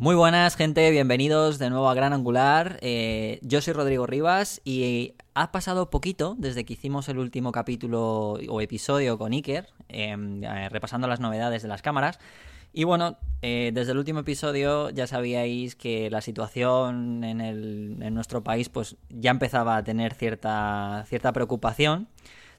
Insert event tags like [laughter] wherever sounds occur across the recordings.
Muy buenas, gente, bienvenidos de nuevo a Gran Angular. Eh, yo soy Rodrigo Rivas y ha pasado poquito desde que hicimos el último capítulo o episodio con Iker, em, eh, repasando las novedades de las cámaras. Y bueno, eh, desde el último episodio ya sabíais que la situación en, el, en nuestro país pues ya empezaba a tener cierta, cierta preocupación.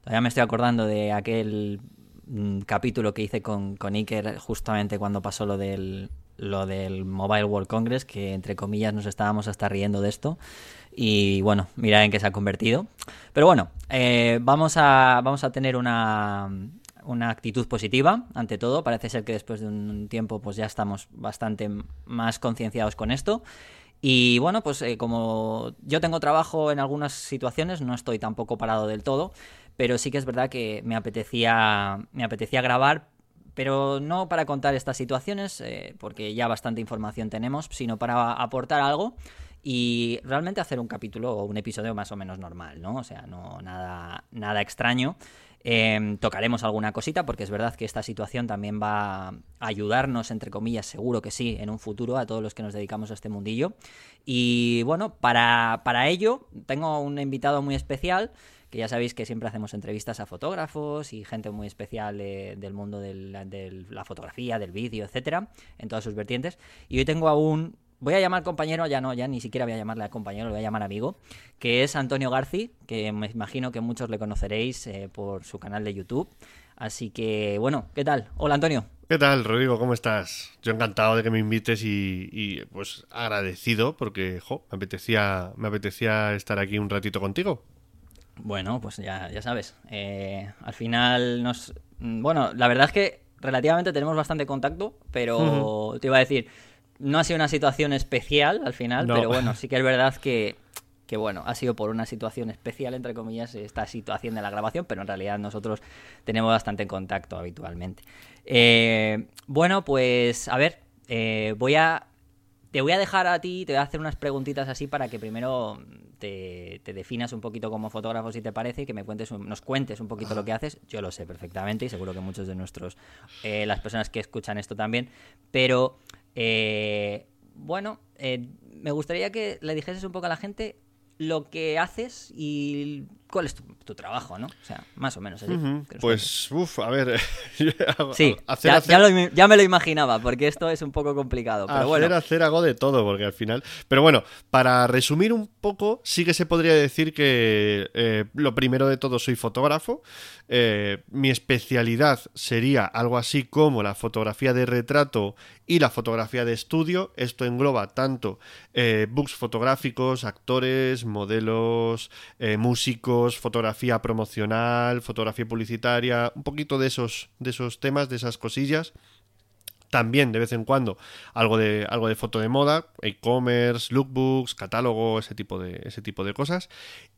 Todavía me estoy acordando de aquel mm, capítulo que hice con, con Iker justamente cuando pasó lo del, lo del Mobile World Congress, que entre comillas nos estábamos hasta riendo de esto. Y bueno, mira en qué se ha convertido. Pero bueno, eh, vamos, a, vamos a tener una, una actitud positiva ante todo. Parece ser que después de un tiempo pues ya estamos bastante más concienciados con esto. Y bueno, pues eh, como yo tengo trabajo en algunas situaciones, no estoy tampoco parado del todo, pero sí que es verdad que me apetecía, me apetecía grabar pero no para contar estas situaciones, eh, porque ya bastante información tenemos, sino para aportar algo y realmente hacer un capítulo o un episodio más o menos normal, ¿no? O sea, no nada, nada extraño. Em, tocaremos alguna cosita porque es verdad que esta situación también va a ayudarnos, entre comillas, seguro que sí, en un futuro a todos los que nos dedicamos a este mundillo. Y bueno, para, para ello tengo un invitado muy especial que ya sabéis que siempre hacemos entrevistas a fotógrafos y gente muy especial del mundo de la, fotografía, del vídeo, etcétera, en todas sus vertientes. Y hoy tengo a un voy a llamar compañero, ya no, ya ni siquiera voy a llamarle a compañero, lo voy a llamar amigo, que es Antonio Garci, que me imagino que muchos le conoceréis eh, por su canal de YouTube. Así que, bueno, ¿qué tal? Hola Antonio. ¿Qué tal, Rodrigo? ¿Cómo estás? Yo encantado de que me invites y, pues agradecido porque jo, me apetecía me apetecía estar aquí un ratito contigo. Bueno, pues ya, ya sabes. Eh, al final nos... Mm, bueno, la verdad es que relativamente tenemos bastante contacto, pero te iba a decir, no ha sido una situación especial al final, pero bueno, [laughs] sí que es verdad que, que, bueno, ha sido por una situación especial, entre comillas, esta situación de la grabación, pero en realidad nosotros tenemos bastante contacto habitualmente. Eh, bueno, pues a ver, eh, voy a... Te voy a dejar a ti, te voy a hacer unas preguntitas así para que primero te, definas un poquito como fotógrafo si te parece y que me cuentes nos cuentes un poquito lo que haces. Yo lo sé perfectamente y seguro que muchos de nuestros, eh, las personas que escuchan esto también, pero eh, bueno, eh, me gustaría que le dijeses un poco a la gente lo que haces y cuál es tu, trabajo, ¿no? O sea, más o menos así. Pues, uff, a ver. [laughs] sí, ya, me lo imaginaba, porque esto es un poco complicado. Pero hacer, bueno. hacer algo de todo, porque al final. Pero bueno, para resumir un poco, sí que se podría decir que eh, lo primero de todo soy fotógrafo. Eh, mi especialidad sería algo así como la fotografía de retrato y la fotografía de estudio. Esto engloba tanto eh, books fotográficos, actores, modelos, músicos fotografía promocional, fotografía publicitaria, un poquito de esos, de esos temas, de esas cosillas. También de vez en cuando algo de, algo de foto de moda, e-commerce, lookbooks, catálogo, ese tipo de, ese tipo de cosas.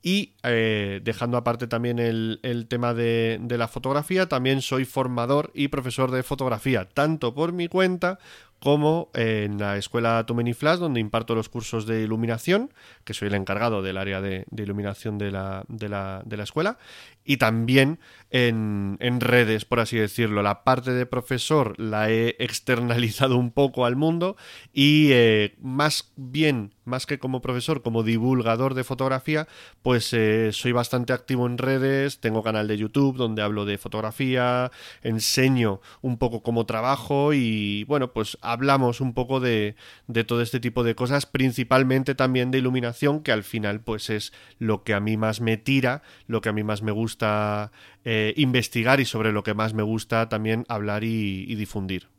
Y eh, dejando aparte también el, tema de, de, la fotografía, también soy formador y profesor de fotografía, tanto por mi cuenta como en la escuela Too Flash, donde imparto los cursos de iluminación, que soy el encargado del área de, iluminación de la, de, la, de la, escuela, y también en, en, redes, por así decirlo. La parte de profesor la he externalizado un poco al mundo y eh, más bien más que como profesor, como divulgador de fotografía, pues eh, soy bastante activo en redes, tengo canal de YouTube donde hablo de fotografía, enseño un poco cómo trabajo y bueno, pues hablamos un poco de, de todo este tipo de cosas, principalmente también de iluminación, que al final pues es lo que a mí más me tira, lo que a mí más me gusta eh, investigar y sobre lo que más me gusta también hablar y, y difundir.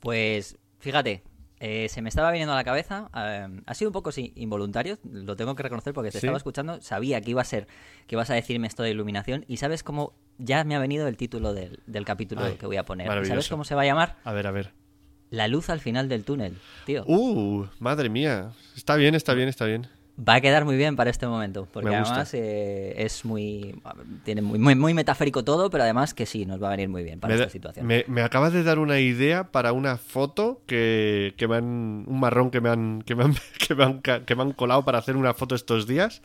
Pues fíjate, eh, se me estaba viniendo a la cabeza, eh, ha sido un poco sí, involuntario, lo tengo que reconocer porque te estaba escuchando, sabía que iba a ser, que ibas a decirme esto de iluminación y sabes cómo ya me ha venido el título del, capítulo que voy a poner. ¿Sabes cómo se va a llamar? A ver, a ver. La luz al final del túnel, tío. Uh, madre mía. Está bien, está bien, está bien. Va a quedar muy bien para este momento, porque además eh, es muy, tiene muy, muy, metafórico todo, pero además que sí, nos va a venir muy bien para esta situación. Me, me, acabas de dar una idea para una foto que, que me han, un marrón que me han, que me han, [laughs] que me han, que me han colado para hacer una foto estos días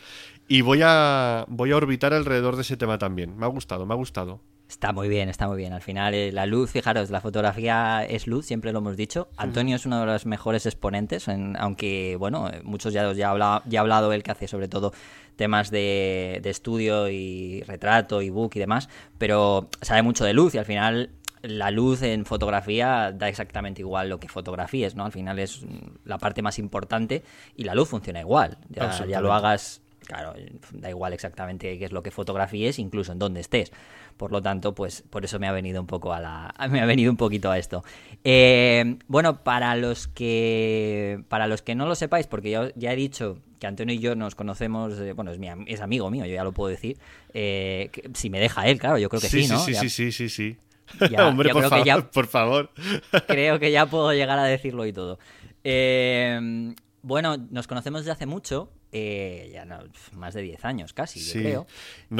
y voy a, voy a orbitar alrededor de ese tema también. Me ha gustado, me ha gustado. Está muy bien, está muy bien. Al final, eh, la luz, fijaros, la fotografía es luz, siempre lo hemos dicho. Antonio es uno de los mejores exponentes, aunque, bueno, eh, muchos ya, ya, ha ya ha hablado él que hace sobre todo temas de, de estudio y retrato y book y demás, pero sabe mucho de luz y al final la luz en fotografía da exactamente igual lo que fotografíes, ¿no? Al final es la parte más importante y la luz funciona igual. Ya, ya lo hagas, claro, da igual exactamente qué es lo que fotografíes, incluso en dónde estés. Por lo tanto, pues por eso me ha venido un poco a la, [laughs] me ha venido un poquito a esto. Eh, bueno, para los que, para los que no lo sepáis, porque ya he dicho que Antonio y yo nos conocemos, bueno, es, mi, es amigo mío, yo ya lo puedo decir. Eh, si me deja él, claro, yo creo que sí, ¿no? Sí, sí, sí, sí, [laughs] sí. [laughs] Hombre, por favor, por favor. Creo que ya puedo llegar a decirlo y todo. Eh, bueno, nos conocemos desde hace mucho, eh, ya no, más de 10 años casi, yo creo.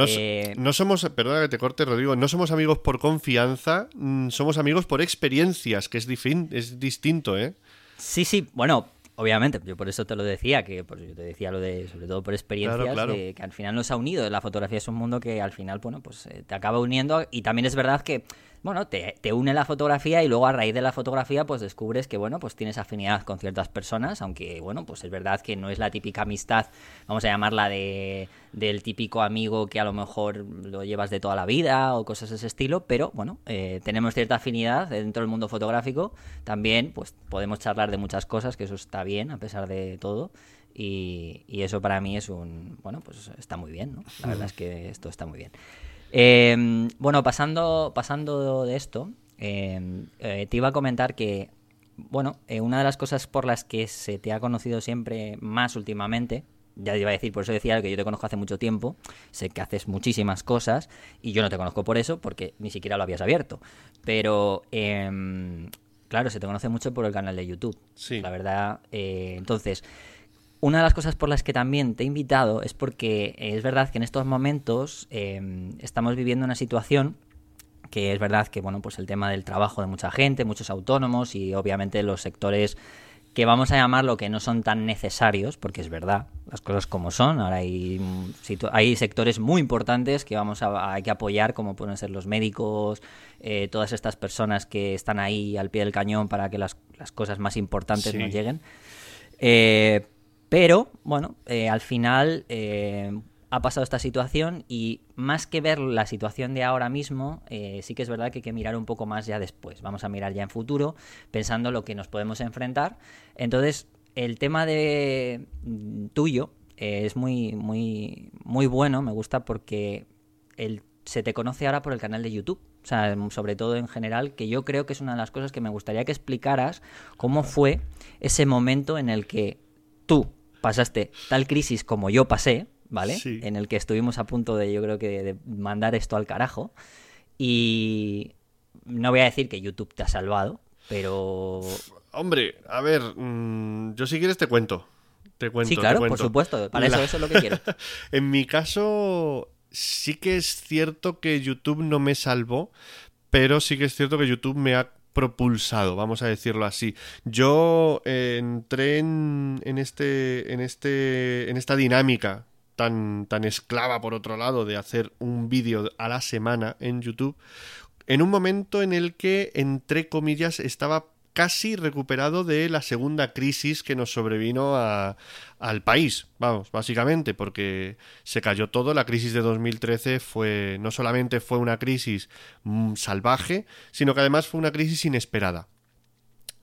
Eh, no, somos, perdona que te corte, Rodrigo, no somos amigos por confianza, mm, somos amigos por experiencias, que es, es distinto, ¿eh? Sí, sí, bueno, obviamente, yo por eso te lo decía, que pues, yo te decía lo de, sobre todo por experiencias, que al final nos ha unido. La fotografía es un mundo que al final, bueno, pues te acaba uniendo y también es verdad que bueno, te, une la fotografía y luego a raíz de la fotografía pues descubres que, bueno, pues tienes afinidad con ciertas personas, aunque, bueno, pues es verdad que no es la típica amistad, vamos a llamarla de, del típico amigo que a lo mejor lo llevas de toda la vida o cosas de ese estilo, pero, bueno, eh, tenemos cierta afinidad dentro del mundo fotográfico, también, pues podemos charlar de muchas cosas, que eso está bien a pesar de todo. Y, y eso para mí es un, bueno, pues está muy bien, ¿no? La verdad es que esto está muy bien. Em, bueno, pasando, pasando de esto, em, eh, te iba a comentar que, bueno, eh, una de las cosas por las que se te ha conocido siempre más últimamente, ya te iba a decir, por eso decía que yo te conozco hace mucho tiempo, sé que haces muchísimas cosas y yo no te conozco por eso, porque ni siquiera lo habías abierto. Pero, em, claro, se te conoce mucho por el canal de YouTube. Sí. La verdad, eh, entonces una de las cosas por las que también te he invitado es porque es verdad que en estos momentos em, estamos viviendo una situación que es verdad que bueno pues el tema del trabajo de mucha gente, muchos autónomos y obviamente los sectores que vamos a llamarlo que no son tan necesarios, porque es verdad, las cosas como son. Ahora hay, hay sectores muy importantes que vamos a, hay que apoyar, como pueden ser los médicos, eh, todas estas personas que están ahí al pie del cañón para que las, cosas más importantes nos lleguen. Eh, pero, bueno, eh, al final eh, ha pasado esta situación y más que ver la situación de ahora mismo, eh, sí que es verdad que hay que mirar un poco más ya después. Vamos a mirar ya en futuro, pensando lo que nos podemos enfrentar. Entonces, el tema de mm, tuyo es muy, muy, muy bueno, me gusta porque el, se te conoce ahora por el canal de YouTube. O sea, sobre todo en general, que yo creo que es una de las cosas que me gustaría que explicaras cómo fue ese momento en el que tú pasaste tal crisis como yo pasé, ¿vale? En el que estuvimos a punto de, yo creo que, de mandar esto al carajo. Y no voy a decir que YouTube te ha salvado, pero... Hombre, a ver, mm, yo si quieres te cuento. Te cuento. Sí, claro, por supuesto. Para eso, eso es lo que quiero. [laughs] en mi caso, sí que es cierto que YouTube no me salvó, pero sí que es cierto que YouTube me ha propulsado, vamos a decirlo así. Yo eh, entré en, este, en, este, en esta dinámica tan, tan esclava, por otro lado, de hacer un vídeo a la semana en YouTube, en un momento en el que, entre comillas, estaba casi recuperado de la segunda crisis que nos sobrevino al país, vamos, básicamente, porque se cayó todo. La crisis de 2013 fue no solamente fue una crisis mm, salvaje, sino que además fue una crisis inesperada.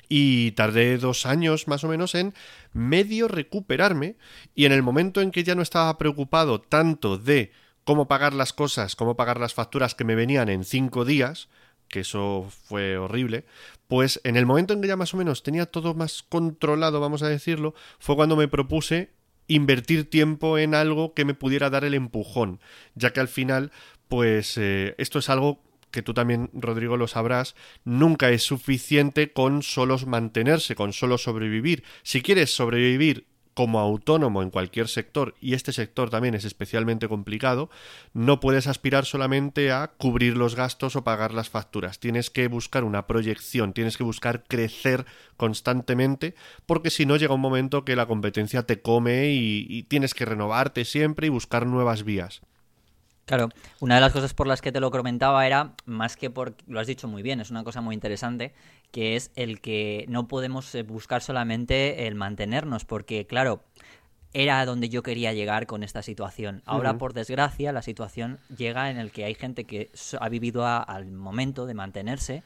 Y tardé dos años más o menos en medio recuperarme y en el momento en que ya no estaba preocupado tanto de cómo pagar las cosas, cómo pagar las facturas que me venían en cinco días, que eso fue horrible, pues en el momento en que ya más o menos tenía todo más controlado, vamos a decirlo, fue cuando me propuse invertir tiempo en algo que me pudiera dar el empujón, ya que al final, pues eh, esto es algo que tú también, Rodrigo, lo sabrás, nunca es suficiente con solo mantenerse, con solo sobrevivir. Si quieres sobrevivir como autónomo en cualquier sector, y este sector también es especialmente complicado, no puedes aspirar solamente a cubrir los gastos o pagar las facturas. Tienes que buscar una proyección, tienes que buscar crecer constantemente, porque si no llega un momento que la competencia te come y, tienes que renovarte siempre y buscar nuevas vías. Claro, una de las cosas por las que te lo comentaba era, más que por, lo has dicho muy bien, es una cosa muy interesante, que es el que no podemos eh, buscar solamente el mantenernos, porque claro, era donde yo quería llegar con esta situación. Ahora, por desgracia, la situación llega en el que hay gente que ha vivido al momento de mantenerse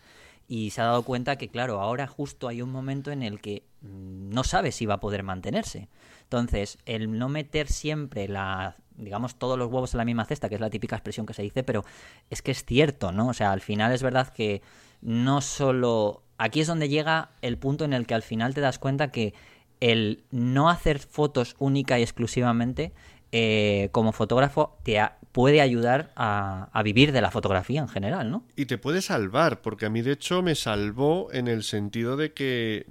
y se ha dado cuenta que, claro, ahora justo hay un momento en el que mm, no sabe si va a poder mantenerse. Entonces, el no meter siempre la, digamos, todos los huevos en la misma cesta, que es la típica expresión que se dice, pero es que es cierto, ¿no? O sea, al final es verdad que no solo... Aquí es donde llega el punto en el que al final te das cuenta que el no hacer fotos única y exclusivamente eh, como fotógrafo te puede ayudar a, a, vivir de la fotografía en general, ¿no? Y te puede salvar, porque a mí de hecho me salvó en el sentido de que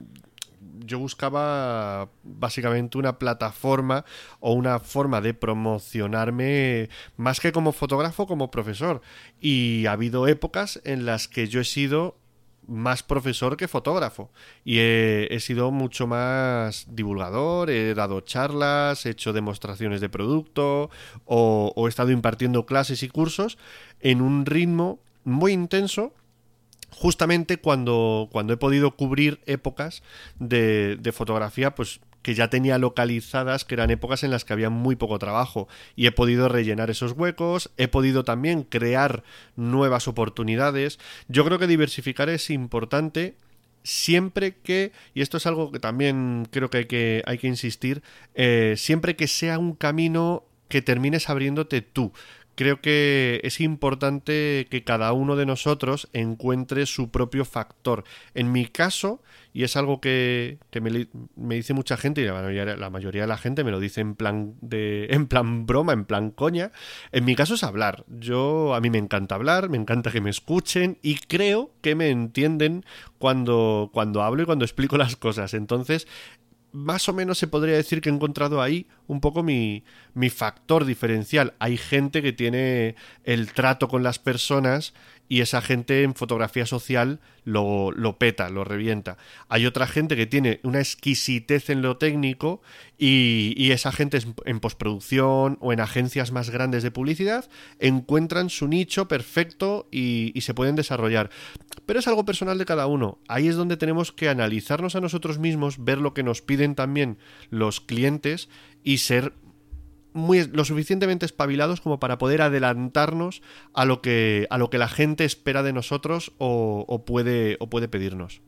yo buscaba básicamente una plataforma o una forma de promocionarme más que como fotógrafo, como profesor. Y ha habido épocas en las que yo he sido más profesor que fotógrafo. Y he, sido mucho más divulgador, he dado charlas, he hecho demostraciones de producto o, he estado impartiendo clases y cursos en un ritmo muy intenso justamente cuando, cuando he podido cubrir épocas de, de fotografía pues que ya tenía localizadas, que eran épocas en las que había muy poco trabajo y he podido rellenar esos huecos, he podido también crear nuevas oportunidades. Yo creo que diversificar es importante siempre que, y esto es algo que también creo que hay que, hay que insistir, eh, siempre que sea un camino que termines abriéndote tú, creo que es importante que cada uno de nosotros encuentre su propio factor. En mi caso, y es algo que, me, dice mucha gente, y la mayoría, la mayoría, de la gente me lo dice en plan, de, [laughs] en plan broma, en plan coña, en mi caso es hablar. Yo, a mí me encanta hablar, me encanta que me escuchen y creo que me entienden cuando, cuando hablo y cuando explico las cosas. Entonces, más o menos se podría decir que he encontrado ahí un poco mi, mi factor diferencial. Hay gente que tiene el trato con las personas y esa gente en fotografía social lo, lo, peta, lo revienta. Hay otra gente que tiene una exquisitez en lo técnico y, y, esa gente en postproducción o en agencias más grandes de publicidad encuentran su nicho perfecto y, y se pueden desarrollar. Pero es algo personal de cada uno. Ahí es donde tenemos que analizarnos a nosotros mismos, ver lo que nos piden también los clientes y ser muy, lo suficientemente espabilados como para poder adelantarnos a lo que, a lo que la gente espera de nosotros o, puede, o puede pedirnos.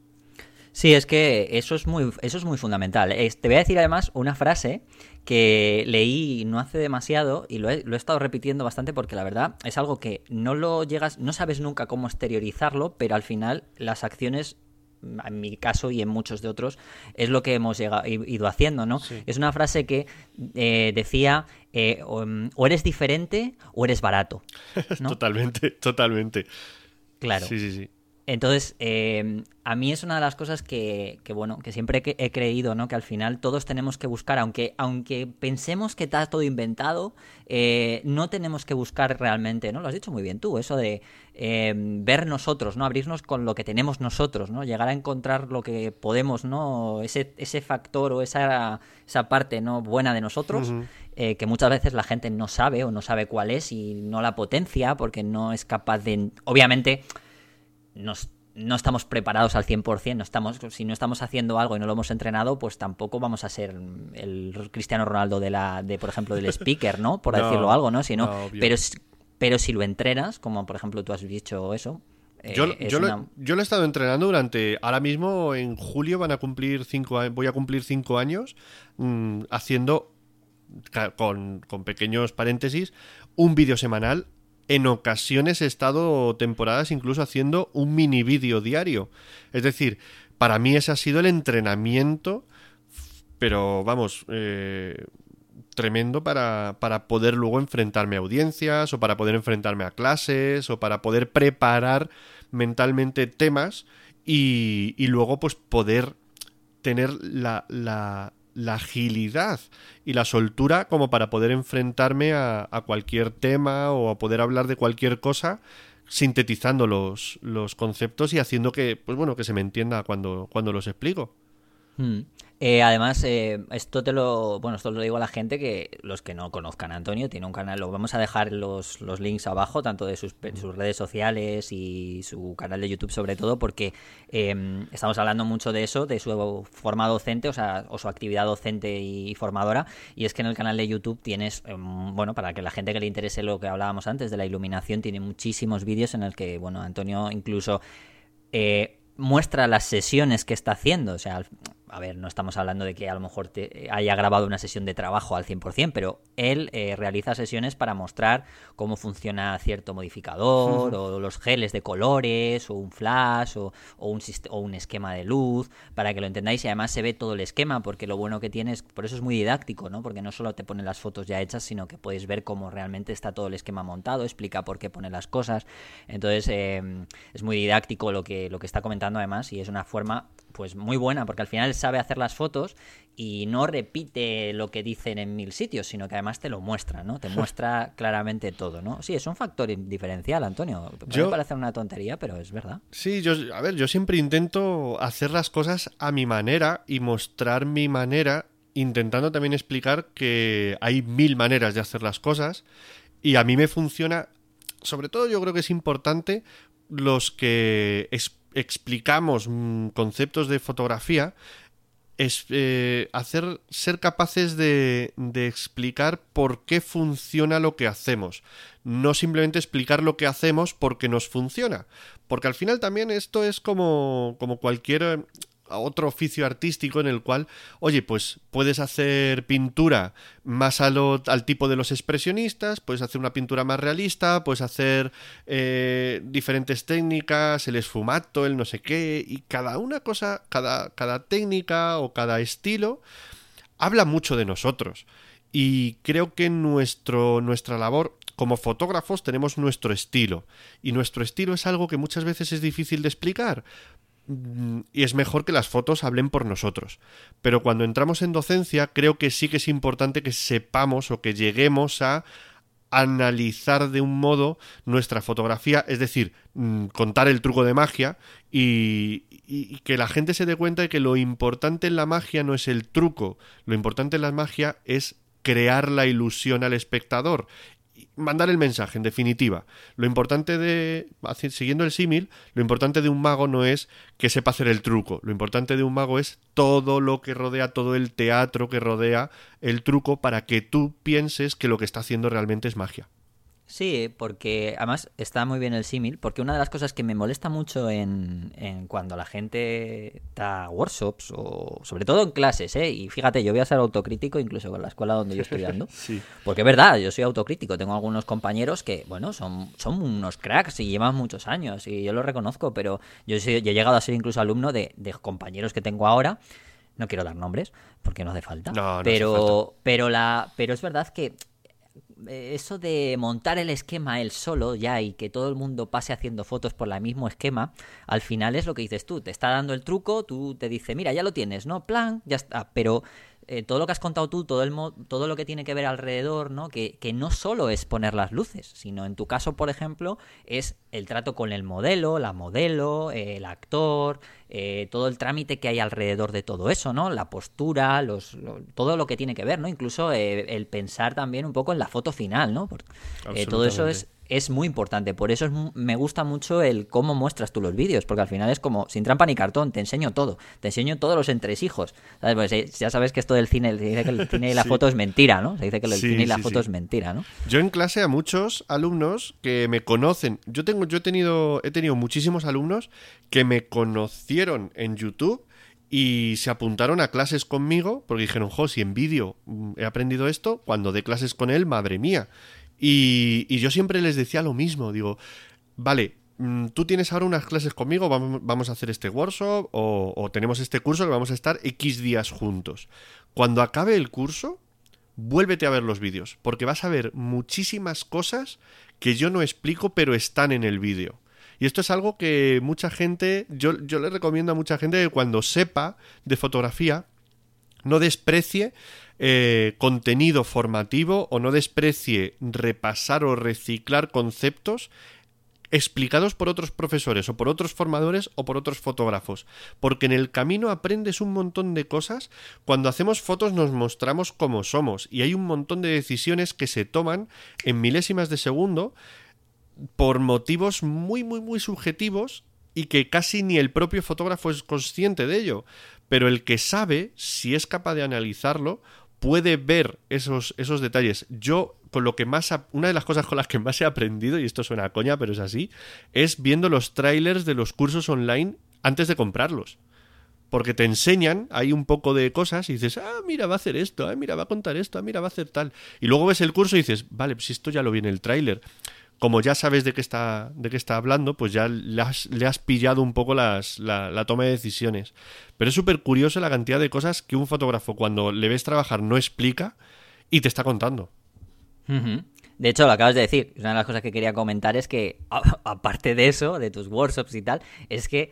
Sí, es que eso es muy, eso es muy fundamental. te voy a decir además una frase que leí no hace demasiado y lo he, lo he, estado repitiendo bastante porque la verdad es algo que no lo llegas, no sabes nunca cómo exteriorizarlo, pero al final las acciones en mi caso y en muchos de otros, es lo que hemos ido haciendo, ¿no? Es una frase que eh, decía, eh, mm, o, eres diferente o eres barato. [laughs] totalmente, totalmente. Claro. Sí, sí, sí. Entonces, eh, a mí es una de las cosas que, bueno, que siempre he creído, ¿no? Que al final todos tenemos que buscar, aunque, aunque pensemos que está todo inventado, eh, no tenemos que buscar realmente, ¿no? Lo has dicho muy bien tú, eso de eh, ver nosotros, ¿no? Abrirnos con lo que tenemos nosotros, ¿no? Llegar a encontrar lo que podemos, ¿no? Ese, ese factor o esa, esa parte, ¿no? Buena de nosotros, que muchas veces la gente no sabe o no sabe cuál es y no la potencia porque no es capaz de... Obviamente no estamos preparados al 100%, no estamos, si no estamos haciendo algo y no lo hemos entrenado, pues tampoco vamos a ser el Cristiano Ronaldo de la, de por ejemplo, del [laughs] speaker, ¿no? Por decirlo algo, ¿no? Sino, pero, pero si lo entrenas, como por ejemplo tú has dicho eso, eh, yo, yo, lo, he estado entrenando durante. Ahora mismo, en julio, van a cumplir cinco voy a cumplir cinco años mm, haciendo, con, con, pequeños paréntesis, un vídeo semanal en ocasiones he estado temporadas incluso haciendo un mini vídeo diario. Es decir, para mí ese ha sido el entrenamiento, pero vamos, eh, tremendo para, para, poder luego enfrentarme a audiencias o para poder enfrentarme a clases o para poder preparar mentalmente temas y, y luego pues poder tener la, la, la agilidad y la soltura como para poder enfrentarme a, cualquier tema o a poder hablar de cualquier cosa sintetizando los, los conceptos y haciendo que, pues bueno, que se me entienda cuando, cuando los explico. Hmm. Eh, además, eh, esto te lo, bueno, esto lo digo a la gente que los que no conozcan a Antonio tiene un canal, lo vamos a dejar los, los links abajo, tanto de sus, sus, redes sociales y su canal de YouTube sobre todo, porque eh, estamos hablando mucho de eso, de su forma docente, o sea, o su actividad docente y formadora, y es que en el canal de YouTube tienes, em, bueno, para que la gente que le interese lo que hablábamos antes de la iluminación, tiene muchísimos vídeos en el que, bueno, Antonio incluso eh, muestra las sesiones que está haciendo, o sea, a ver, no estamos hablando de que a lo mejor te haya grabado una sesión de trabajo al 100%, pero él eh, realiza sesiones para mostrar cómo funciona cierto modificador, o los geles de colores, o un flash, o, un, o un esquema de luz, para que lo entendáis y además se ve todo el esquema, porque lo bueno que tienes, por eso es muy didáctico, ¿no? Porque no solo te pone las fotos ya hechas, sino que puedes ver cómo realmente está todo el esquema montado, explica por qué pone las cosas. Entonces, eh, es muy didáctico lo que, lo que está comentando además, y es una forma pues muy buena, porque al final sabe hacer las fotos y no repite lo que dicen en mil sitios, sino que además te lo muestra, ¿no? Te [laughs] muestra claramente todo, ¿no? Sí, es un factor diferencial, Antonio. Puede parecer una tontería, pero es verdad. Sí, yo, a ver, yo siempre intento hacer las cosas a mi manera y mostrar mi manera, intentando también explicar que hay mil maneras de hacer las cosas y a mí me funciona, sobre todo yo creo que es importante los que explicamos mm, conceptos de fotografía es eh, hacer ser capaces de, de, explicar por qué funciona lo que hacemos. No simplemente explicar lo que hacemos porque nos funciona. Porque al final también esto es como como cualquier otro oficio artístico en el cual, oye, pues puedes hacer pintura más al tipo de los expresionistas, puedes hacer una pintura más realista, puedes hacer eh, diferentes técnicas, el esfumato, el no sé qué, y cada una cosa, cada, cada técnica o cada estilo habla mucho de nosotros. Y creo que nuestro, nuestra labor como fotógrafos tenemos nuestro estilo. Y nuestro estilo es algo que muchas veces es difícil de explicar, y es mejor que las fotos hablen por nosotros. Pero cuando entramos en docencia, creo que sí que es importante que sepamos o que lleguemos a analizar de un modo nuestra fotografía, es decir, mm, contar el truco de magia y, y, que la gente se dé cuenta de que lo importante en la magia no es el truco, lo importante en la magia es crear la ilusión al espectador mandar el mensaje, en definitiva. Lo importante de, siguiendo el símil, lo importante de un mago no es que sepa hacer el truco, lo importante de un mago es todo lo que rodea, todo el teatro que rodea el truco para que tú pienses que lo que está haciendo realmente es magia. Sí, porque además está muy bien el símil, porque una de las cosas que me molesta mucho en, en, cuando la gente da workshops, o sobre todo en clases, ¿eh? y fíjate, yo voy a ser autocrítico incluso con la escuela donde yo estoy dando, [laughs] sí. porque es verdad, yo soy autocrítico, tengo algunos compañeros que, bueno, son, son unos cracks y llevan muchos años, y yo lo reconozco, pero yo, he llegado a ser incluso alumno de, de compañeros que tengo ahora, no quiero dar nombres porque no hace falta. No, no pero, hace falta. pero la, pero es verdad que eso de montar el esquema él solo ya y que todo el mundo pase haciendo fotos por el mismo esquema, al final es lo que dices tú, te está dando el truco, tú te dice, mira, ya lo tienes, ¿no? Plan, ya está, pero eh, todo lo que has contado tú, todo, el todo lo que tiene que ver alrededor, ¿no? Que, que, no solo es poner las luces, sino en tu caso, por ejemplo, es el trato con el modelo, la modelo, eh, el actor, eh, todo el trámite que hay alrededor de todo eso, ¿no? La postura, los, todo lo que tiene que ver, ¿no? Incluso el pensar también un poco en la foto final, ¿no? Todo eso es es muy importante. Por eso me gusta mucho el cómo muestras tú los vídeos, porque al final es como sin trampa ni cartón, te enseño todo, te enseño todos los entresijos. ¿Sabes? Pues, eh, ya sabes que esto del cine, se dice que el [laughs] cine y la foto es mentira, ¿no? Se dice que el cine y la foto es mentira, ¿no? Yo en clase a muchos alumnos que me conocen, yo tengo, yo he tenido, he tenido muchísimos alumnos que me conocieron en YouTube y se apuntaron a clases conmigo porque dijeron, jo, si en vídeo mm, he aprendido esto, cuando dé clases con él, madre mía. Y, yo siempre les decía lo mismo, digo, vale, mm, tú tienes ahora unas clases conmigo, vamos, a hacer este workshop o, tenemos este curso que vamos a estar X días juntos. Cuando acabe el curso, vuélvete a ver los vídeos, porque vas a ver muchísimas cosas que yo no explico, pero están en el vídeo. Y esto es algo que mucha gente, yo, yo le recomiendo a mucha gente que cuando sepa de fotografía, no desprecie eh, contenido formativo o no desprecie repasar o reciclar conceptos explicados por otros profesores o por otros formadores o por otros fotógrafos, porque en el camino aprendes un montón de cosas. Cuando hacemos fotos nos mostramos como somos y hay un montón de decisiones que se toman en milésimas de segundo por motivos muy muy muy subjetivos y que casi ni el propio fotógrafo es consciente de ello, pero el que sabe, si es capaz de analizarlo, puede ver esos, esos detalles. Yo, con lo que más. Una de las cosas con las que más he aprendido, y esto suena a coña, pero es así, es viendo los trailers de los cursos online antes de comprarlos. Porque te enseñan ahí un poco de cosas y dices, ah, mira, va a hacer esto, ah, mira, va a contar esto, ah, mira, va a hacer tal. Y luego ves el curso y dices, vale, pues esto ya lo vi en el tráiler como ya sabes de qué está, de qué está hablando, pues ya le has, pillado un poco las, la, toma de decisiones. Pero es súper curioso la cantidad de cosas que un fotógrafo cuando le ves trabajar no explica y te está contando. De hecho, lo acabas de decir. Una de las cosas que quería comentar es que, [laughs] aparte de eso, de tus workshops y tal, es que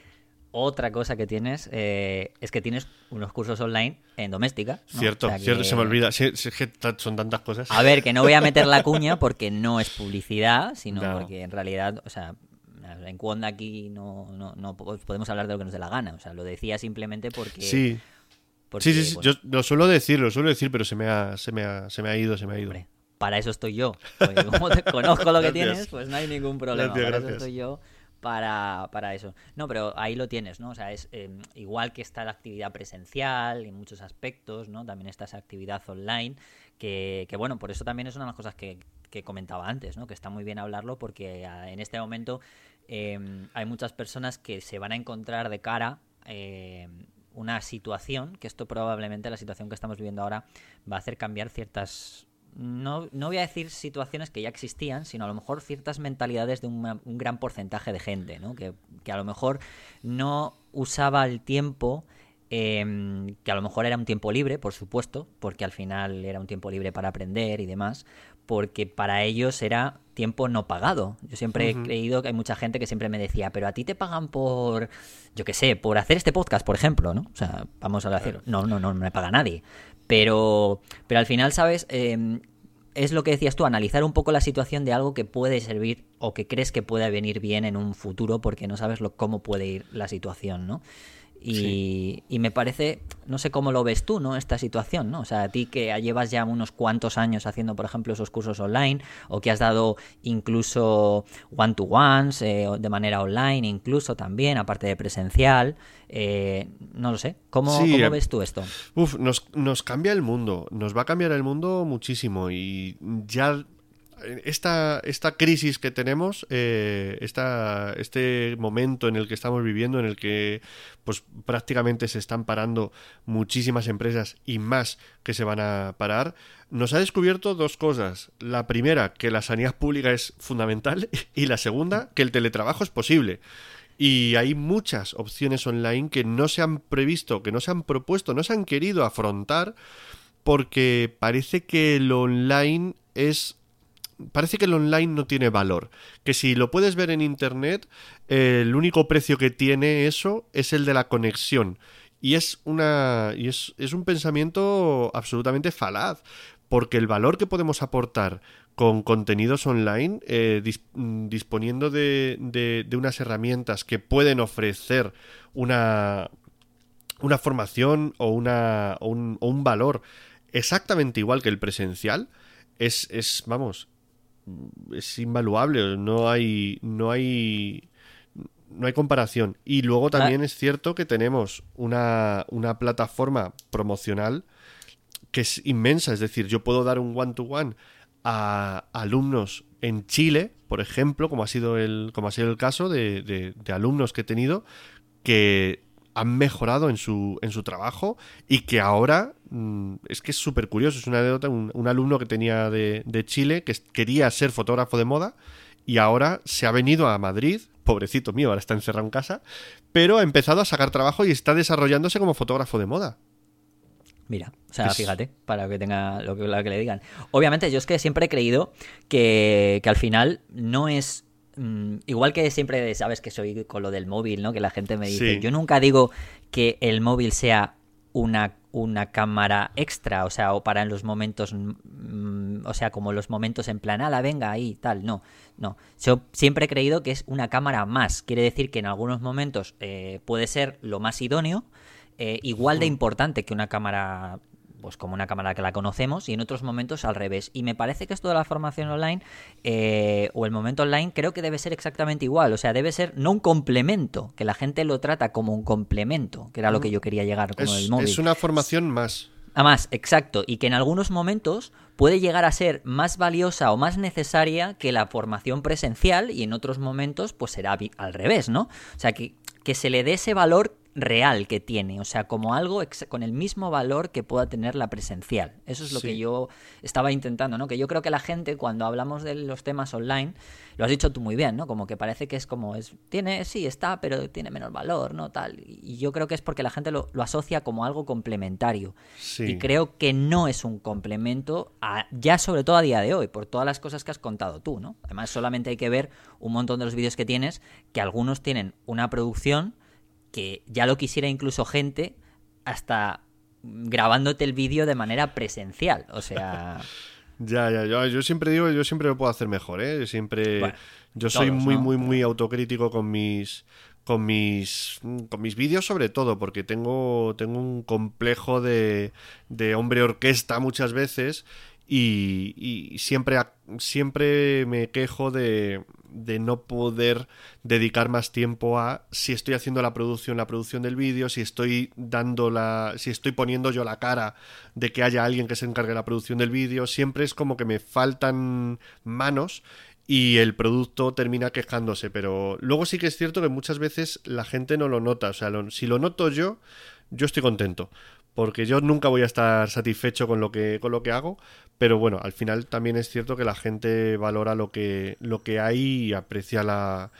otra cosa que tienes eh, es que tienes unos cursos online en doméstica. Cierto, cierto, se me olvida. son tantas cosas. A ver, que no voy a meter la [laughs] cuña porque no es publicidad, sino porque en realidad, o sea, en Cuonda aquí no, no, podemos hablar de lo que nos dé la gana. O sea, lo decía simplemente porque. Sí. sí, sí, yo lo suelo decir, lo suelo decir, pero se me ha, se me ha, se me ha ido, se me ha ido. para eso estoy yo. como te [laughs] conozco lo que tienes, pues no hay ningún problema. para eso estoy yo para, para eso. No, pero ahí lo tienes, ¿no? O sea, es em, igual que está la actividad presencial en muchos aspectos, ¿no? También está esa actividad online, que, que bueno, por eso también es una de las cosas que, que comentaba antes, ¿no? Que está muy bien hablarlo porque ah, en este momento em, hay muchas personas que se van a encontrar de cara em, una situación, que esto probablemente la situación que estamos viviendo ahora va a hacer cambiar ciertas no, no voy a decir situaciones que ya existían, sino a lo mejor ciertas mentalidades de un, gran porcentaje de gente, ¿no? Que, a lo mejor no usaba el tiempo, em, que a lo mejor era un tiempo libre, por supuesto, porque al final era un tiempo libre para aprender y demás, porque para ellos era tiempo no pagado. Yo siempre he creído que hay mucha gente que siempre me decía, pero a ti te pagan por, yo qué sé, por hacer este podcast, por ejemplo, ¿no? O sea, vamos a decir, no, no, no, no me paga nadie. Pero, pero al final, ¿sabes? Em, es lo que decías tú, analizar un poco la situación de algo que puede servir o que crees que puede venir bien en un futuro porque no sabes lo, cómo puede ir la situación, ¿no? Y, me parece, no sé cómo lo ves tú, ¿no? Esta situación, ¿no? O sea, a ti que llevas ya unos cuantos años haciendo, por ejemplo, esos cursos online, o que has dado incluso one-to-ones eh, de manera online, incluso también, aparte de presencial, eh, no lo sé. ¿Cómo, ¿cómo, eh, ves tú esto? Uf, nos, nos cambia el mundo, nos va a cambiar el mundo muchísimo y ya esta, esta crisis que tenemos, eh, este momento en el que estamos viviendo, en el que pues prácticamente se están parando muchísimas empresas y más que se van a parar, nos ha descubierto dos cosas. La primera, que la sanidad pública es fundamental [laughs] y la segunda, que el teletrabajo es posible. Y hay muchas opciones online que no se han previsto, que no se han propuesto, no se han querido afrontar porque parece que lo online es parece que el online no tiene valor. Que si lo puedes ver en internet, el único precio que tiene eso es el de la conexión. Y es una. Y es, un pensamiento absolutamente falaz. Porque el valor que podemos aportar con contenidos online, eh, disponiendo de, de, unas herramientas que pueden ofrecer una, una formación o, una, un, un valor exactamente igual que el presencial, es, es, vamos, es invaluable, no hay, no hay, no hay comparación. Y luego también es cierto que tenemos una, una plataforma promocional que es inmensa, es decir, yo puedo dar un one-to-one a alumnos en Chile, por ejemplo, como ha sido el, como ha sido el caso de, de alumnos que he tenido, que han mejorado en su, en su trabajo y que ahora mm, es que es súper curioso. Es una anécdota, un, alumno que tenía de, de, Chile que quería ser fotógrafo de moda y ahora se ha venido a Madrid, pobrecito mío, ahora está encerrado en casa, pero ha empezado a sacar trabajo y está desarrollándose como fotógrafo de moda. Mira, o sea, fíjate, para que tenga lo que, lo que le digan. Obviamente, yo es que siempre he creído que, que al final no es Mm, igual que siempre sabes que soy con lo del móvil, ¿no? Que la gente me dice, yo nunca digo que el móvil sea una, una cámara extra, o sea, o para en los momentos mm, o sea, como los momentos en plan, la venga ahí, tal, no, no. Yo siempre he creído que es una cámara más. Quiere decir que en algunos momentos eh, puede ser lo más idóneo, eh, igual de importante que una cámara pues como una cámara que la conocemos y en otros momentos al revés. Y me parece que esto de la formación online eh, o el momento online creo que debe ser exactamente igual. O sea, debe ser no un complemento, que la gente lo trata como un complemento, que era lo que yo quería llegar con el móvil. Es una formación más. Además, exacto, y que en algunos momentos puede llegar a ser más valiosa o más necesaria que la formación presencial y en otros momentos pues será al revés, ¿no? O sea, que, que se le dé ese valor real que tiene, o sea, como algo con el mismo valor que pueda tener la presencial. Eso es lo que yo estaba intentando, ¿no? Que yo creo que la gente cuando hablamos de los temas online, lo has dicho tú muy bien, ¿no? Como que parece que es como es tiene sí está, pero tiene menos valor, ¿no? Tal. Y yo creo que es porque la gente lo, asocia como algo complementario. Y creo que no es un complemento ya sobre todo a día de hoy por todas las cosas que has contado tú, ¿no? Además solamente hay que ver un montón de los vídeos que tienes que algunos tienen una producción que ya lo quisiera incluso gente hasta grabándote el vídeo de manera presencial. O sea. [laughs] ya, ya, yo, yo siempre digo, yo siempre lo puedo hacer mejor, ¿eh? Yo siempre. yo soy muy, muy, muy autocrítico con mis. Con mis, con mis vídeos sobre todo, porque tengo, tengo un complejo de, de hombre orquesta muchas veces y, siempre, siempre me quejo de, de, no poder dedicar más tiempo a si estoy haciendo la producción, la producción del vídeo, si estoy dando la, si estoy poniendo yo la cara de que haya alguien que se encargue de la producción del vídeo, siempre es como que me faltan manos y el producto termina quejándose, pero luego sí que es cierto que muchas veces la gente no lo nota, o sea, si lo noto yo, yo estoy contento, porque yo nunca voy a estar satisfecho con lo que, con lo que hago, pero bueno, al final también es cierto que la gente valora lo que, lo que hay y aprecia la,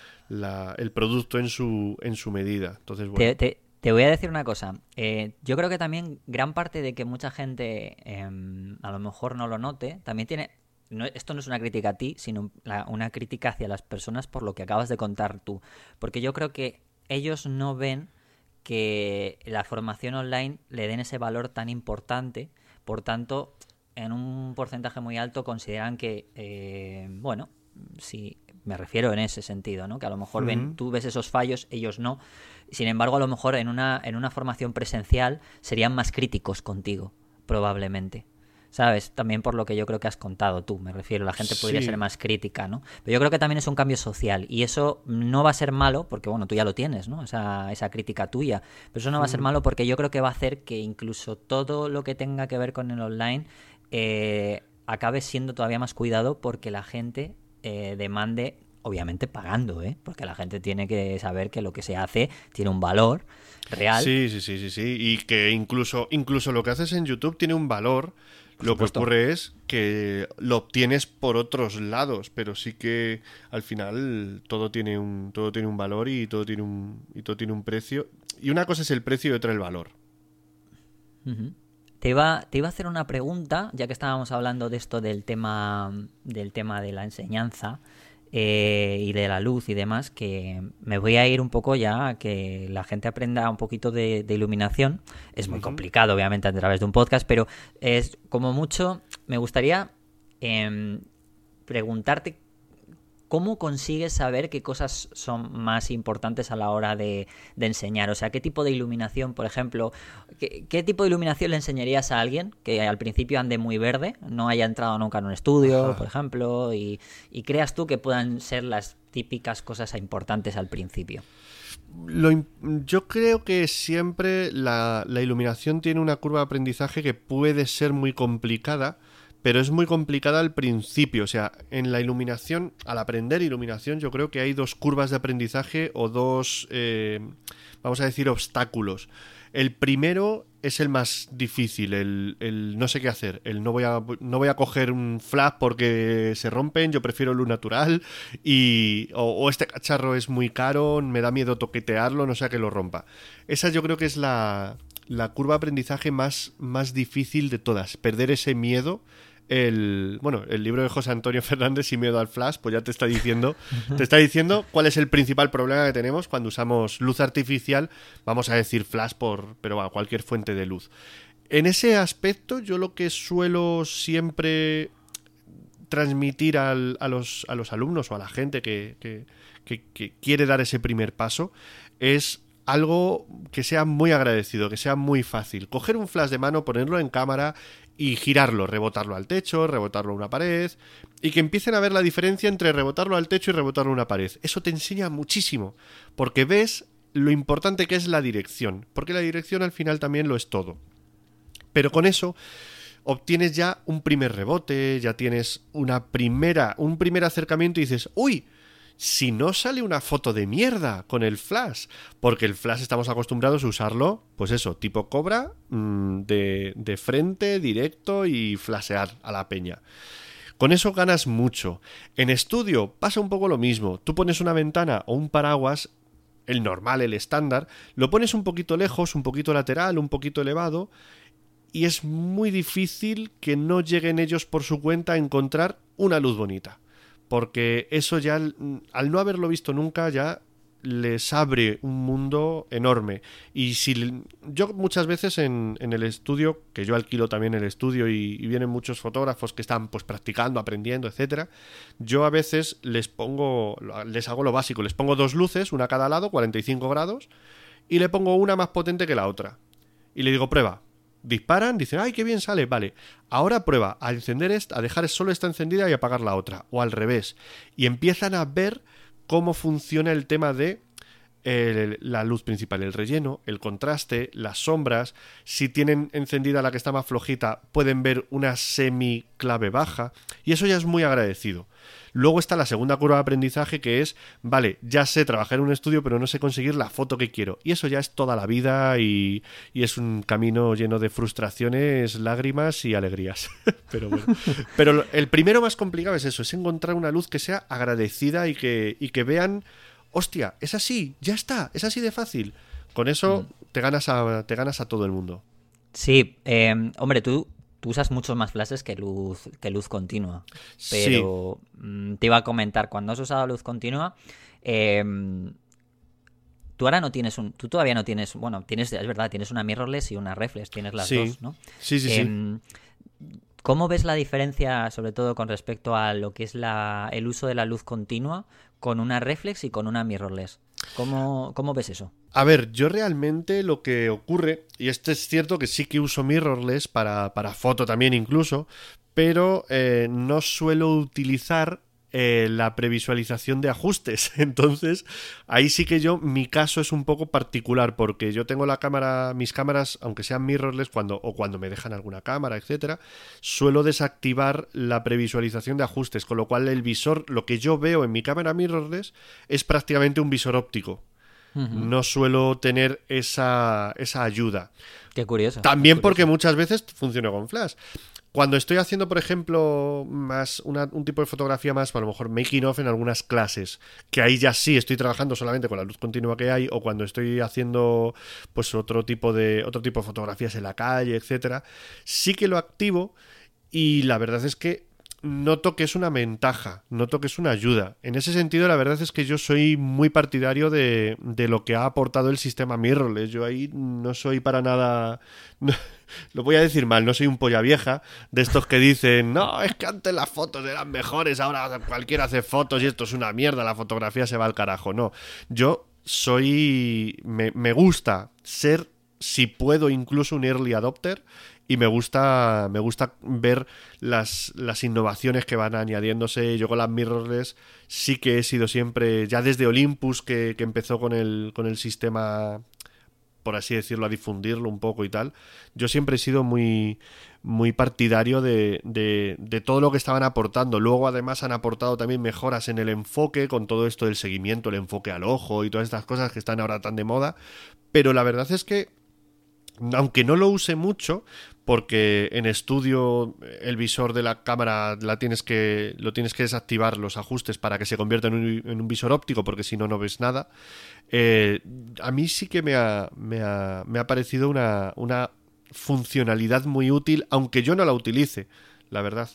el producto en su, en su medida. Entonces, bueno. te, te, voy a decir una cosa. Eh, yo creo que también gran parte de que mucha gente em, a lo mejor no lo note, también tiene... esto no es una crítica a ti, sino una crítica hacia las personas por lo que acabas de contar tú. Porque yo creo que ellos no ven que la formación online le den ese valor tan importante. Por tanto, en un porcentaje muy alto consideran que, eh, bueno, si me refiero en ese sentido, ¿no? Que a lo mejor ven, tú ves esos fallos, ellos no. Sin embargo, a lo mejor en una, en una formación presencial serían más críticos contigo, probablemente. ¿Sabes? También por lo que yo creo que has contado tú, me refiero. La gente podría ser más crítica, ¿no? Pero yo creo que también es un cambio social y eso no va a ser malo, porque bueno, tú ya lo tienes, ¿no? Esa, esa crítica tuya. Pero eso no va a ser malo porque yo creo que va a hacer que incluso todo lo que tenga que ver con el online eh, acabe siendo todavía más cuidado porque la gente eh, demande, obviamente pagando, ¿eh? porque la gente tiene que saber que lo que se hace tiene un valor real. Sí, sí, sí, sí, sí. Y que incluso, incluso lo que haces en YouTube tiene un valor. Lo que ocurre es que lo obtienes por otros lados, pero sí que al final todo tiene un, todo tiene un valor y todo tiene un, y todo tiene un precio. Y una cosa es el precio y otra el valor. Te iba, te iba a hacer una pregunta, ya que estábamos hablando de esto del tema, del tema de la enseñanza eh, y de la luz y demás, que me voy a ir un poco ya a que la gente aprenda un poquito de, iluminación. Es muy complicado, obviamente, a través de un podcast, pero es como mucho, me gustaría em, preguntarte ¿cómo consigues saber qué cosas son más importantes a la hora de, enseñar? O sea, ¿qué tipo de iluminación, por ejemplo, ¿qué, tipo de iluminación le enseñarías a alguien que al principio ande muy verde, no haya entrado nunca en un estudio, por ejemplo, y, creas tú que puedan ser las típicas cosas importantes al principio? yo creo que siempre la, la iluminación tiene una curva de aprendizaje que puede ser muy complicada pero es muy complicada al principio. O sea, en la iluminación, al aprender iluminación, yo creo que hay dos curvas de aprendizaje o dos, eh, vamos a decir, obstáculos. El primero es el más difícil, el, no sé qué hacer, el no voy, a, no voy a coger un flash porque se rompen, yo prefiero luz natural y o, este cacharro es muy caro, me da miedo toquetearlo, no sea que lo rompa. Esa yo creo que es la, la curva de aprendizaje más, más difícil de todas, perder ese miedo el bueno, el libro de José Antonio [laughs] Fernández y miedo al flash, pues ya te está diciendo, te está diciendo cuál es el principal problema que tenemos cuando usamos luz artificial, vamos a decir flash por, pero bueno, cualquier fuente de luz. En ese aspecto, yo lo que suelo siempre transmitir a, los, a, los, alumnos o a la gente que, que, quiere dar ese primer paso es algo que sea muy agradecido, que sea muy fácil. Coger un flash de mano, ponerlo en cámara y girarlo, rebotarlo al techo, rebotarlo a una pared, y que empiecen a ver la diferencia entre rebotarlo al techo y rebotarlo a una pared. Eso te enseña muchísimo, porque ves lo importante que es la dirección, porque la dirección al final también lo es todo. Pero con eso obtienes ya un primer rebote, ya tienes una primera, un primer acercamiento y dices, uy, si no sale una foto de mierda con el flash, porque el flash estamos acostumbrados a usarlo, pues eso, tipo cobra, mm, de, de frente, directo y flashear a la peña. Con eso ganas mucho. En estudio pasa un poco lo mismo. Tú pones una ventana o un paraguas, el normal, el estándar, lo pones un poquito lejos, un poquito lateral, un poquito elevado, y es muy difícil que no lleguen ellos por su cuenta a encontrar una luz bonita porque eso ya, al no haberlo visto nunca, ya les abre un mundo enorme. Y si yo muchas veces en, el estudio, que yo alquilo también el estudio y, vienen muchos fotógrafos que están pues practicando, aprendiendo, etcétera, yo a veces les pongo, les hago lo básico, les pongo dos luces, una a cada lado, 45 grados, y le pongo una más potente que la otra. Y le digo, prueba, disparan, dicen, ay, qué bien sale, vale. Ahora prueba a encender esta, a dejar solo esta encendida y apagar la otra, o al revés. Y empiezan a ver cómo funciona el tema de la luz principal, el relleno, el contraste, las sombras. Si tienen encendida la que está más flojita, pueden ver una semi clave baja. Y eso ya es muy agradecido. Luego está la segunda curva de aprendizaje que es, vale, ya sé trabajar en un estudio, pero no sé conseguir la foto que quiero. Y eso ya es toda la vida y, es un camino lleno de frustraciones, lágrimas y alegrías. [laughs] pero bueno. Pero el primero más complicado es eso, es encontrar una luz que sea agradecida y que, y que vean, hostia, es así, ya está, es así de fácil. Con eso mm. te, ganas a, te ganas a todo el mundo. Sí, eh, hombre, tú usas muchos más flashes que luz, que luz continua. Pero mm, te iba a comentar, cuando has usado luz continua, em, tú ahora no tienes un. Tú todavía no tienes. Bueno, tienes, es verdad, tienes una mirrorless y una reflex, tienes las dos, ¿no? Sí, sí, sí. Em, ¿Cómo ves la diferencia, sobre todo con respecto a lo que es la, el uso de la luz continua con una reflex y con una mirrorless? ¿Cómo, ¿Cómo, ves eso? A ver, yo realmente lo que ocurre, y esto es cierto que sí que uso mirrorless para, para foto también incluso, pero eh, no suelo utilizar eh, la previsualización de ajustes. [laughs] Entonces, ahí sí que yo, mi caso es un poco particular, porque yo tengo la cámara, mis cámaras, aunque sean mirrorless, cuando, o cuando me dejan alguna cámara, etcétera, suelo desactivar la previsualización de ajustes, con lo cual el visor, lo que yo veo en mi cámara mirrorless, es prácticamente un visor óptico. No suelo tener esa, esa ayuda. Qué curioso. También porque muchas veces funciona con flash. Cuando estoy haciendo, por ejemplo, más un tipo de fotografía más, a lo mejor making off en algunas clases, que ahí ya sí estoy trabajando solamente con la luz continua que hay, o cuando estoy haciendo pues otro tipo de otro tipo de fotografías en la calle, etcétera, sí que lo activo y la verdad es que noto que es una ventaja, noto que es una ayuda. En ese sentido, la verdad es que yo soy muy partidario de, de lo que ha aportado el sistema mirrorless. Yo ahí no soy para nada... [laughs] lo voy a decir mal, no soy un polla vieja de estos que dicen, no, es que antes las fotos eran mejores, ahora cualquiera hace fotos y esto es una mierda, la fotografía se va al carajo. No, yo soy... me, me gusta ser, si puedo, incluso un early adopter y me gusta me gusta ver las, las innovaciones que van añadiéndose. Yo con las mirrorless sí que he sido siempre, ya desde Olympus que, empezó con el, con el sistema, por así decirlo, a difundirlo un poco y tal, yo siempre he sido muy, muy partidario de, de, de, todo lo que estaban aportando. Luego además han aportado también mejoras en el enfoque, con todo esto del seguimiento, el enfoque al ojo y todas estas cosas que están ahora tan de moda. Pero la verdad es que aunque no lo use mucho, porque en estudio el visor de la cámara la tienes que, lo tienes que desactivar los ajustes para que se convierta en un, visor óptico, porque si no, no ves nada. Eh, a mí sí que me ha, me ha, me ha parecido una, una funcionalidad muy útil, aunque yo no la utilice, la verdad.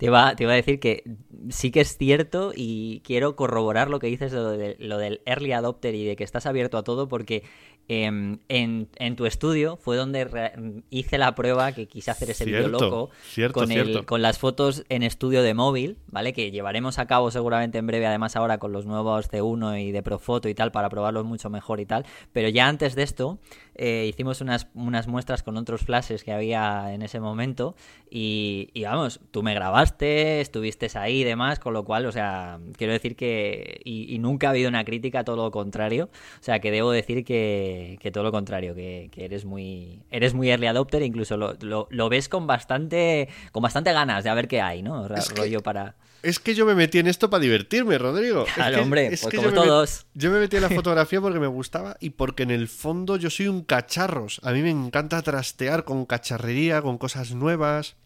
Te iba, te a decir que sí que es cierto y quiero corroborar lo que dices de, lo del early adopter y de que estás abierto a todo porque em, en, en, tu estudio fue donde hice la prueba que quise hacer ese vídeo loco cierto, con, el, con las fotos en estudio de móvil, ¿vale? Que llevaremos a cabo seguramente en breve, además ahora con los nuevos C1 y de Profoto y tal, para probarlos mucho mejor y tal. Pero ya antes de esto, eh, hicimos unas, unas muestras con otros flashes que había en ese momento y, y, vamos, tú me grabaste, estuviste ahí y demás, con lo cual, o sea, quiero decir que... Y, y nunca ha habido una crítica, todo lo contrario. O sea, que debo decir que, que todo lo contrario, que, que, eres muy eres muy early adopter, incluso lo, lo, lo, ves con bastante con bastante ganas de a ver qué hay, ¿no? Es rollo que... para... Es que yo me metí en esto para divertirme, Rodrigo. Claro, es hombre, es pues que como yo todos. Me, yo me metí en la [laughs] fotografía porque me gustaba y porque en el fondo yo soy un cacharros. A mí me encanta trastear con cacharrería, con cosas nuevas.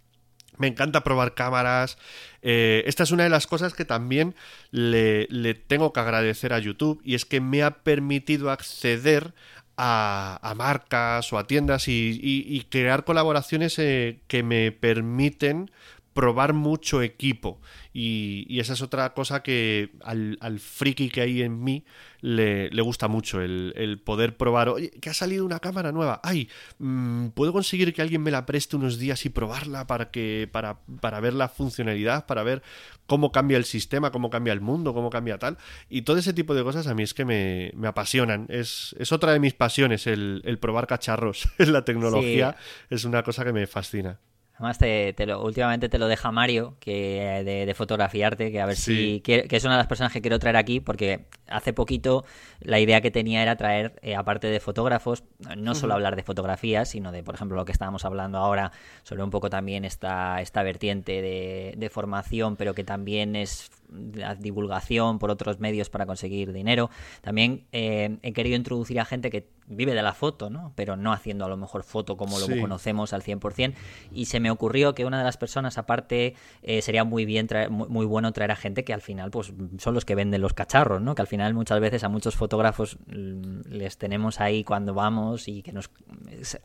Me encanta probar cámaras. Eh, esta es una de las cosas que también le, le, tengo que agradecer a YouTube y es que me ha permitido acceder a, a marcas o a tiendas y, crear colaboraciones eh, que me permiten probar mucho equipo. Y, y, esa es otra cosa que al, al, friki que hay en mí le, le gusta mucho, el, el, poder probar, oye, que ha salido una cámara nueva, ay, mmm, puedo conseguir que alguien me la preste unos días y probarla para, que, para, para ver la funcionalidad, para ver cómo cambia el sistema, cómo cambia el mundo, cómo cambia tal. Y todo ese tipo de cosas a mí es que me, me apasionan. Es, es, otra de mis pasiones, el, el probar cacharros [laughs] en la tecnología. Sí. Es una cosa que me fascina. Además, te, te lo, últimamente te lo deja Mario, que de, de fotografiarte, que a ver sí. si. Que, que, es una de las personas que quiero traer aquí, porque hace poquito la idea que tenía era traer, eh, aparte de fotógrafos, no solo uh -huh. hablar de fotografías, sino de, por ejemplo, lo que estábamos hablando ahora, sobre un poco también esta, esta vertiente de, de formación, pero que también es la divulgación por otros medios para conseguir dinero. También eh, he querido introducir a gente que vive de la foto, ¿no? Pero no haciendo a lo mejor foto como lo sí. conocemos al 100%. Y se me ocurrió que una de las personas, aparte, eh, sería muy bien, traer, muy, muy, bueno traer a gente que al final pues son los que venden los cacharros, ¿no? Que al final muchas veces a muchos fotógrafos les tenemos ahí cuando vamos y que nos...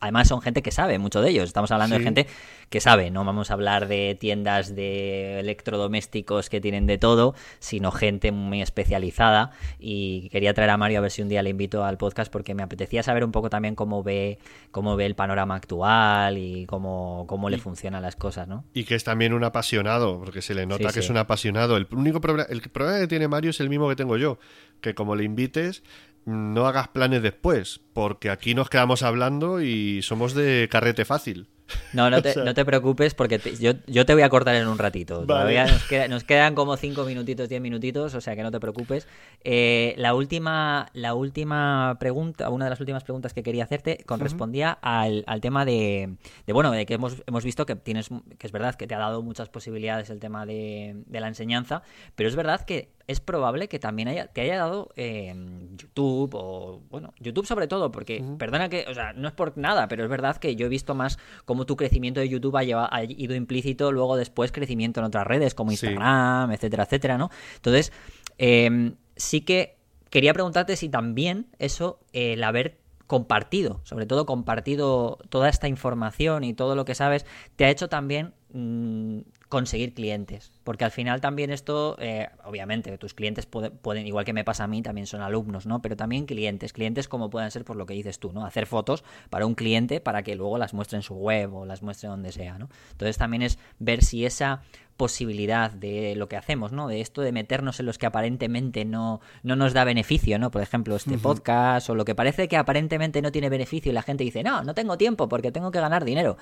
Además son gente que sabe mucho de ellos. Estamos hablando sí. de gente que sabe, no vamos a hablar de tiendas de electrodomésticos que tienen de todo sino gente muy especializada. Y quería traer a Mario a ver si un día le invito al podcast porque me apetecía saber un poco también cómo ve, cómo ve el panorama actual y cómo, cómo le funcionan las cosas, ¿no? Y que es también un apasionado, porque se le nota sí, que sí. es un apasionado. El único problema, el problema que tiene Mario es el mismo que tengo yo, que como le invites no hagas planes después, porque aquí nos quedamos hablando y somos de carrete fácil. No, no [laughs] te, o sea... no te preocupes porque te, yo, yo, te voy a cortar en un ratito. Vale. Todavía nos, queda, nos, [laughs] quedan como 5 minutitos, 10 minutitos, o sea que no te preocupes. Eh, la, última, la última pregunta, una de las últimas preguntas que quería hacerte correspondía uh -huh. al, al, tema de, de, bueno, de que hemos, hemos visto que tienes, que es verdad que te ha dado muchas posibilidades el tema de, de la enseñanza, pero es verdad que es probable que también haya, te haya dado eh, YouTube o, bueno, YouTube sobre todo, porque, uh -huh. perdona que, o sea, no es por nada, pero es verdad que yo he visto más cómo tu crecimiento de YouTube ha, llevado, ha ido implícito, luego después crecimiento en otras redes como Instagram, sí. etcétera, etcétera, ¿no? Entonces, eh, sí que quería preguntarte si también eso, eh, el haber compartido, sobre todo compartido toda esta información y todo lo que sabes, te ha hecho también mmm, conseguir clientes. Porque al final también esto, eh, obviamente, tus clientes pueden, pueden, igual que me pasa a mí, también son alumnos, ¿no? Pero también clientes. Clientes como pueden ser por lo que dices tú, ¿no? Hacer fotos para un cliente para que luego las muestre en su web o las muestre donde sea, ¿no? Entonces también es ver si esa posibilidad de lo que hacemos, ¿no? De esto de meternos en los que aparentemente no, no nos da beneficio, ¿no? Por ejemplo, este uh -huh. podcast o lo que parece que aparentemente no tiene beneficio y la gente dice, no, no tengo tiempo porque tengo que ganar dinero.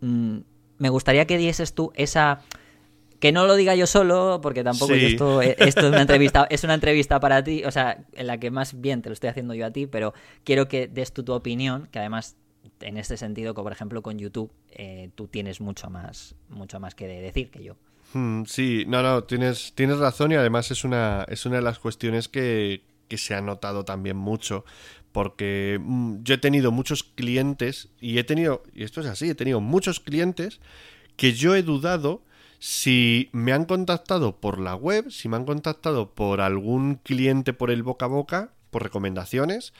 Mm, me gustaría que dieses tú esa que no lo diga yo solo, porque tampoco sí. esto, esto, es una [laughs] entrevista, es una entrevista para ti, o sea, en la que más bien te lo estoy haciendo yo a ti, pero quiero que des tú tu opinión, que además en este sentido, como por ejemplo con YouTube, eh, tú tienes mucho más, mucho más que decir que yo. Hmm, sí, no, no, tienes, tienes razón y además es una, es una de las cuestiones que, que se ha notado también mucho porque mm, yo he tenido muchos clientes y he tenido, y esto es así, he tenido muchos clientes que yo he dudado si me han contactado por la web, si me han contactado por algún cliente por el boca a boca, por recomendaciones,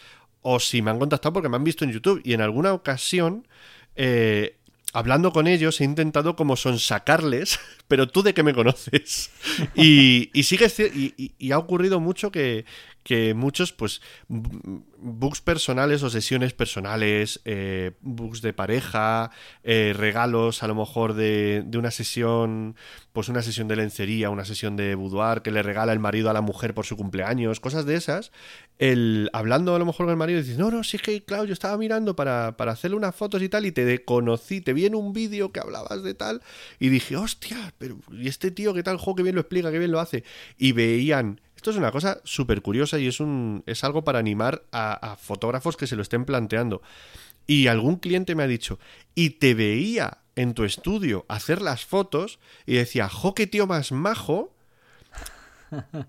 o si me han contactado porque me han visto en YouTube. Y en alguna ocasión, eh, hablando con ellos, he intentado como sonsacarles, [laughs] pero tú de qué me conoces. [laughs] y, y sigue y, y, ha ocurrido mucho que, que muchos, pues, books personales o sesiones personales, eh, books de pareja, eh, regalos a lo mejor de, de, una sesión, pues una sesión de lencería, una sesión de boudoir que le regala el marido a la mujer por su cumpleaños, cosas de esas, el, hablando a lo mejor con el marido, dices, no, no, sí que, claro, yo estaba mirando para, para hacerle unas fotos y tal, y te conocí, te vi en un vídeo que hablabas de tal, y dije, hostia, pero ¿y este tío qué tal? Jo, qué bien lo explica, qué bien lo hace. Y veían esto es una cosa súper curiosa y es, un, es algo para animar a, fotógrafos que se lo estén planteando. Y algún cliente me ha dicho, y te veía en tu estudio hacer las fotos y decía, jo, qué tío más majo,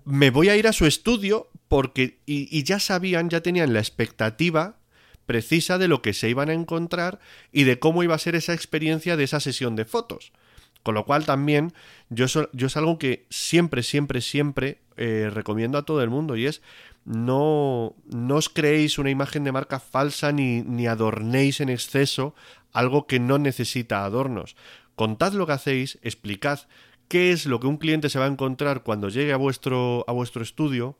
me voy a ir a su estudio porque... Y, y ya sabían, ya tenían la expectativa precisa de lo que se iban a encontrar y de cómo iba a ser esa experiencia de esa sesión de fotos. Con lo cual también yo, yo es algo que siempre, siempre, siempre eh, recomiendo a todo el mundo y es no, no os creéis una imagen de marca falsa ni, ni adornéis en exceso algo que no necesita adornos. Contad lo que hacéis, explicad qué es lo que un cliente se va a encontrar cuando llegue a vuestro, a vuestro estudio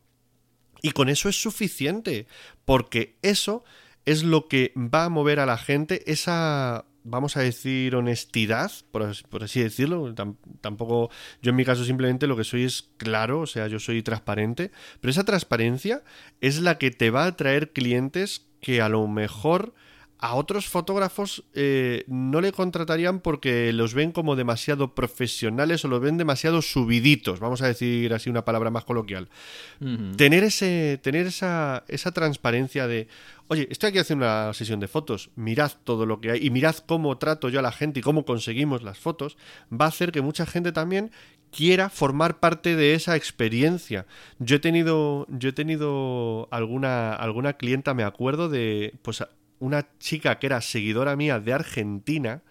y con eso es suficiente, porque eso es lo que va a mover a la gente, esa vamos a decir, honestidad, por, así decirlo. tampoco, yo en mi caso simplemente lo que soy es claro, o sea, yo soy transparente, pero esa transparencia es la que te va a traer clientes que a lo mejor a otros fotógrafos eh, no le contratarían porque los ven como demasiado profesionales o los ven demasiado subiditos, vamos a decir así una palabra más coloquial. Tener, ese, tener esa, esa transparencia de, oye, estoy aquí haciendo una sesión de fotos, mirad todo lo que hay y mirad cómo trato yo a la gente y cómo conseguimos las fotos, va a hacer que mucha gente también quiera formar parte de esa experiencia. Yo he tenido, yo he tenido alguna, alguna clienta, me acuerdo, de pues una chica que era seguidora mía de Argentina,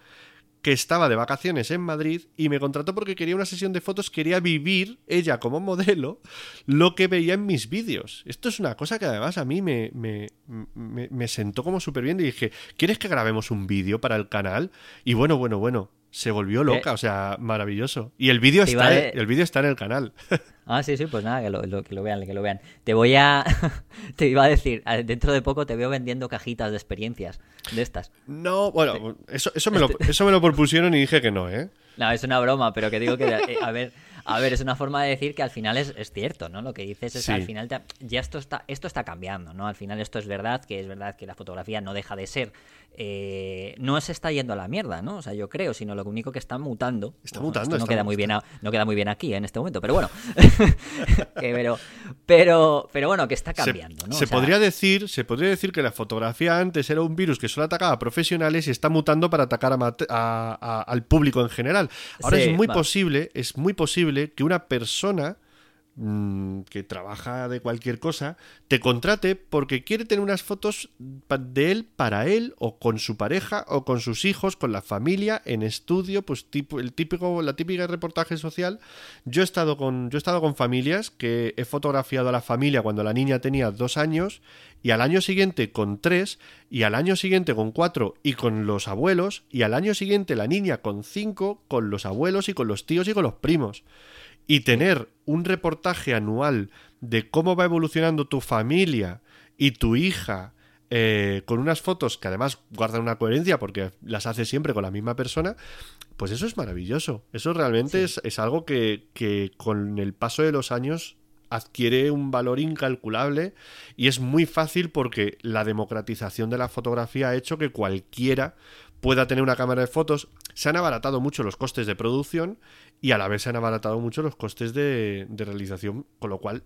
que estaba de vacaciones en Madrid y me contrató porque quería una sesión de fotos, quería vivir ella como modelo lo que veía en mis vídeos. Esto es una cosa que además a mí me, me, me, sentó como súper bien y dije, ¿quieres que grabemos un vídeo para el canal? Y bueno, bueno, bueno, se volvió loca, o sea, maravilloso. Y el vídeo está, el vídeo está en el canal. [laughs] Ah, sí, sí, pues nada, que lo, que lo vean, que lo vean. Te voy a... [laughs] te iba a decir, dentro de poco te veo vendiendo cajitas de experiencias de estas. No, bueno, eso, eso, me lo, [laughs] eso me lo propusieron y dije que no, ¿eh? No, es una broma, pero que digo que, eh, a ver, a ver, es una forma de decir que al final es, es cierto, ¿no? Lo que dices es que al final ya esto está, esto está cambiando, ¿no? Al final esto es verdad, que es verdad que la fotografía no deja de ser eh, no se está yendo a la mierda, ¿no? O sea, yo creo, sino lo único que está mutando. Está mutando. no, queda muy bien no queda muy bien aquí en este momento, pero bueno. [laughs] pero, pero, pero bueno, que está cambiando, se, Se, podría decir, se podría decir que la fotografía antes era un virus que solo atacaba a profesionales y está mutando para atacar a, al público en general. Ahora es muy posible, es muy posible que una persona Mm, que trabaja de cualquier cosa, te contrate porque quiere tener unas fotos de él para él o con su pareja o con sus hijos, con la familia, en estudio, pues tipo, el típico, la típica reportaje social. Yo he estado con, yo he estado con familias que he fotografiado a la familia cuando la niña tenía dos años y al año siguiente con tres y al año siguiente con cuatro y con los abuelos y al año siguiente la niña con cinco con los abuelos y con los tíos y con los primos y tener un reportaje anual de cómo va evolucionando tu familia y tu hija eh, con unas fotos que además guardan una coherencia porque las hace siempre con la misma persona, pues eso es maravilloso. Eso realmente es, algo que, que con el paso de los años adquiere un valor incalculable y es muy fácil porque la democratización de la fotografía ha hecho que cualquiera pueda tener una cámara de fotos. Se han abaratado mucho los costes de producción y a la vez se han abaratado mucho los costes de, realización, con lo cual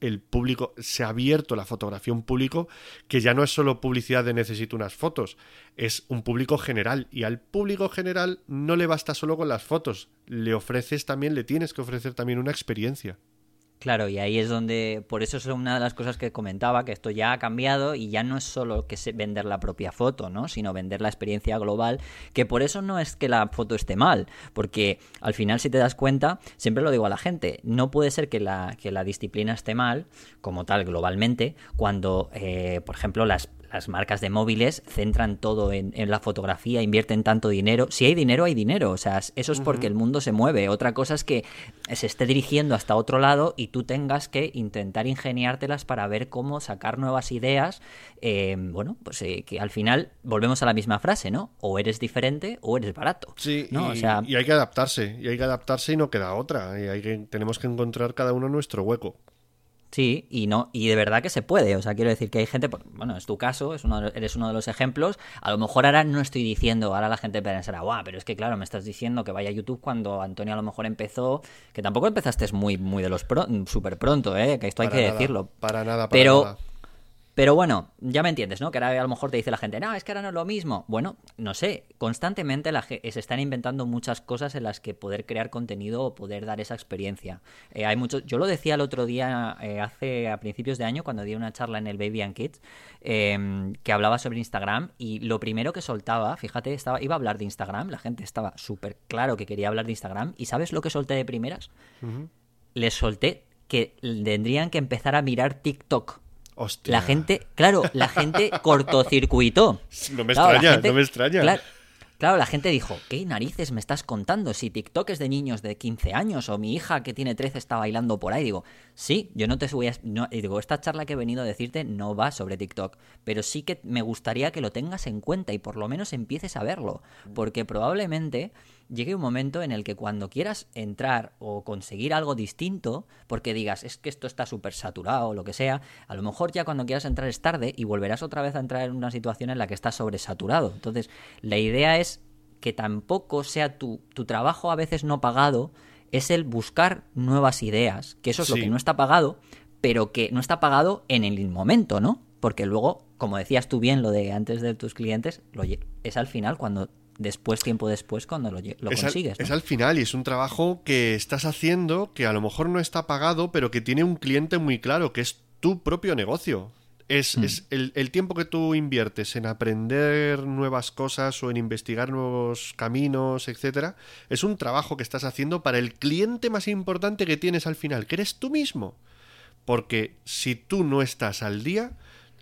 el público se ha abierto la fotografía un público que ya no es solo publicidad de necesito unas fotos, es un público general y al público general no le basta solo con las fotos, le ofreces también, le tienes que ofrecer también una experiencia. Claro, y ahí es donde, por eso es una de las cosas que comentaba, que esto ya ha cambiado y ya no es solo que se vender la propia foto, ¿no? Sino vender la experiencia global, que por eso no es que la foto esté mal, porque al final si te das cuenta, siempre lo digo a la gente, no puede ser que la, que la disciplina esté mal, como tal, globalmente, cuando, eh, por ejemplo, las, las marcas de móviles centran todo en, la fotografía, invierten tanto dinero. Si hay dinero, hay dinero. O sea, eso es porque el mundo se mueve. Otra cosa es que se esté dirigiendo hasta otro lado y tú tengas que intentar ingeniártelas para ver cómo sacar nuevas ideas. Eh, bueno, pues eh, que al final volvemos a la misma frase, ¿no? O eres diferente o eres barato. Sí, ¿no? y, o sea... y hay que adaptarse. Y hay que adaptarse y no queda otra. Y hay que, tenemos que encontrar cada uno nuestro hueco. Sí, y no, y de verdad que se puede. O sea, quiero decir que hay gente, bueno, es tu caso, es uno eres uno de los ejemplos. A lo mejor ahora no estoy diciendo, ahora la gente pensará, guau, pero es que claro, me estás diciendo que vaya a YouTube cuando Antonio a lo mejor empezó, que tampoco empezaste muy, muy de los súper pronto, eh, que esto hay que decirlo. Para nada, para pero, nada. Pero bueno, ya me entiendes, ¿no? Que ahora a lo mejor te dice la gente, no, es que ahora no es lo mismo. Bueno, no sé, constantemente la, se están inventando muchas cosas en las que poder crear contenido o poder dar esa experiencia. Eh, hay muchos, yo lo decía el otro día, eh, hace a principios de año, cuando di una charla en el Baby and Kids, em, que hablaba sobre Instagram y lo primero que soltaba, fíjate, estaba, iba a hablar de Instagram, la gente estaba súper claro que quería hablar de Instagram y ¿sabes lo que solté de primeras? Les solté que tendrían que empezar a mirar TikTok. La gente, claro, la gente [laughs] cortocircuitó. No me extraña, no me extraña. Claro, la gente dijo, ¿qué narices me estás contando? Si TikTok es de niños de 15 años o mi hija que tiene 13 está bailando por ahí. Digo, sí, yo no te voy a... No, digo, esta charla que he venido a decirte no va sobre TikTok, pero sí que me gustaría que lo tengas en cuenta y por lo menos empieces a verlo, porque probablemente llegue un momento en el que cuando quieras entrar o conseguir algo distinto, porque digas, es que esto está súper saturado o lo que sea, a lo mejor ya cuando quieras entrar es tarde y volverás otra vez a entrar en una situación en la que estás sobresaturado. Entonces, la idea es que tampoco sea tu, tu trabajo a veces no pagado, es el buscar nuevas ideas, que eso es lo que no está pagado, pero que no está pagado en el momento, ¿no? Porque luego, como decías tú bien, lo de antes de tus clientes, lo, es al final cuando después, tiempo después, cuando lo, consigues. Es al final y es un trabajo que estás haciendo que a lo mejor no está pagado, pero que tiene un cliente muy claro, que es tu propio negocio. Es, mm. es el, el, tiempo que tú inviertes en aprender nuevas cosas o en investigar nuevos caminos, etcétera, es un trabajo que estás haciendo para el cliente más importante que tienes al final, que eres tú mismo. Porque si tú no estás al día,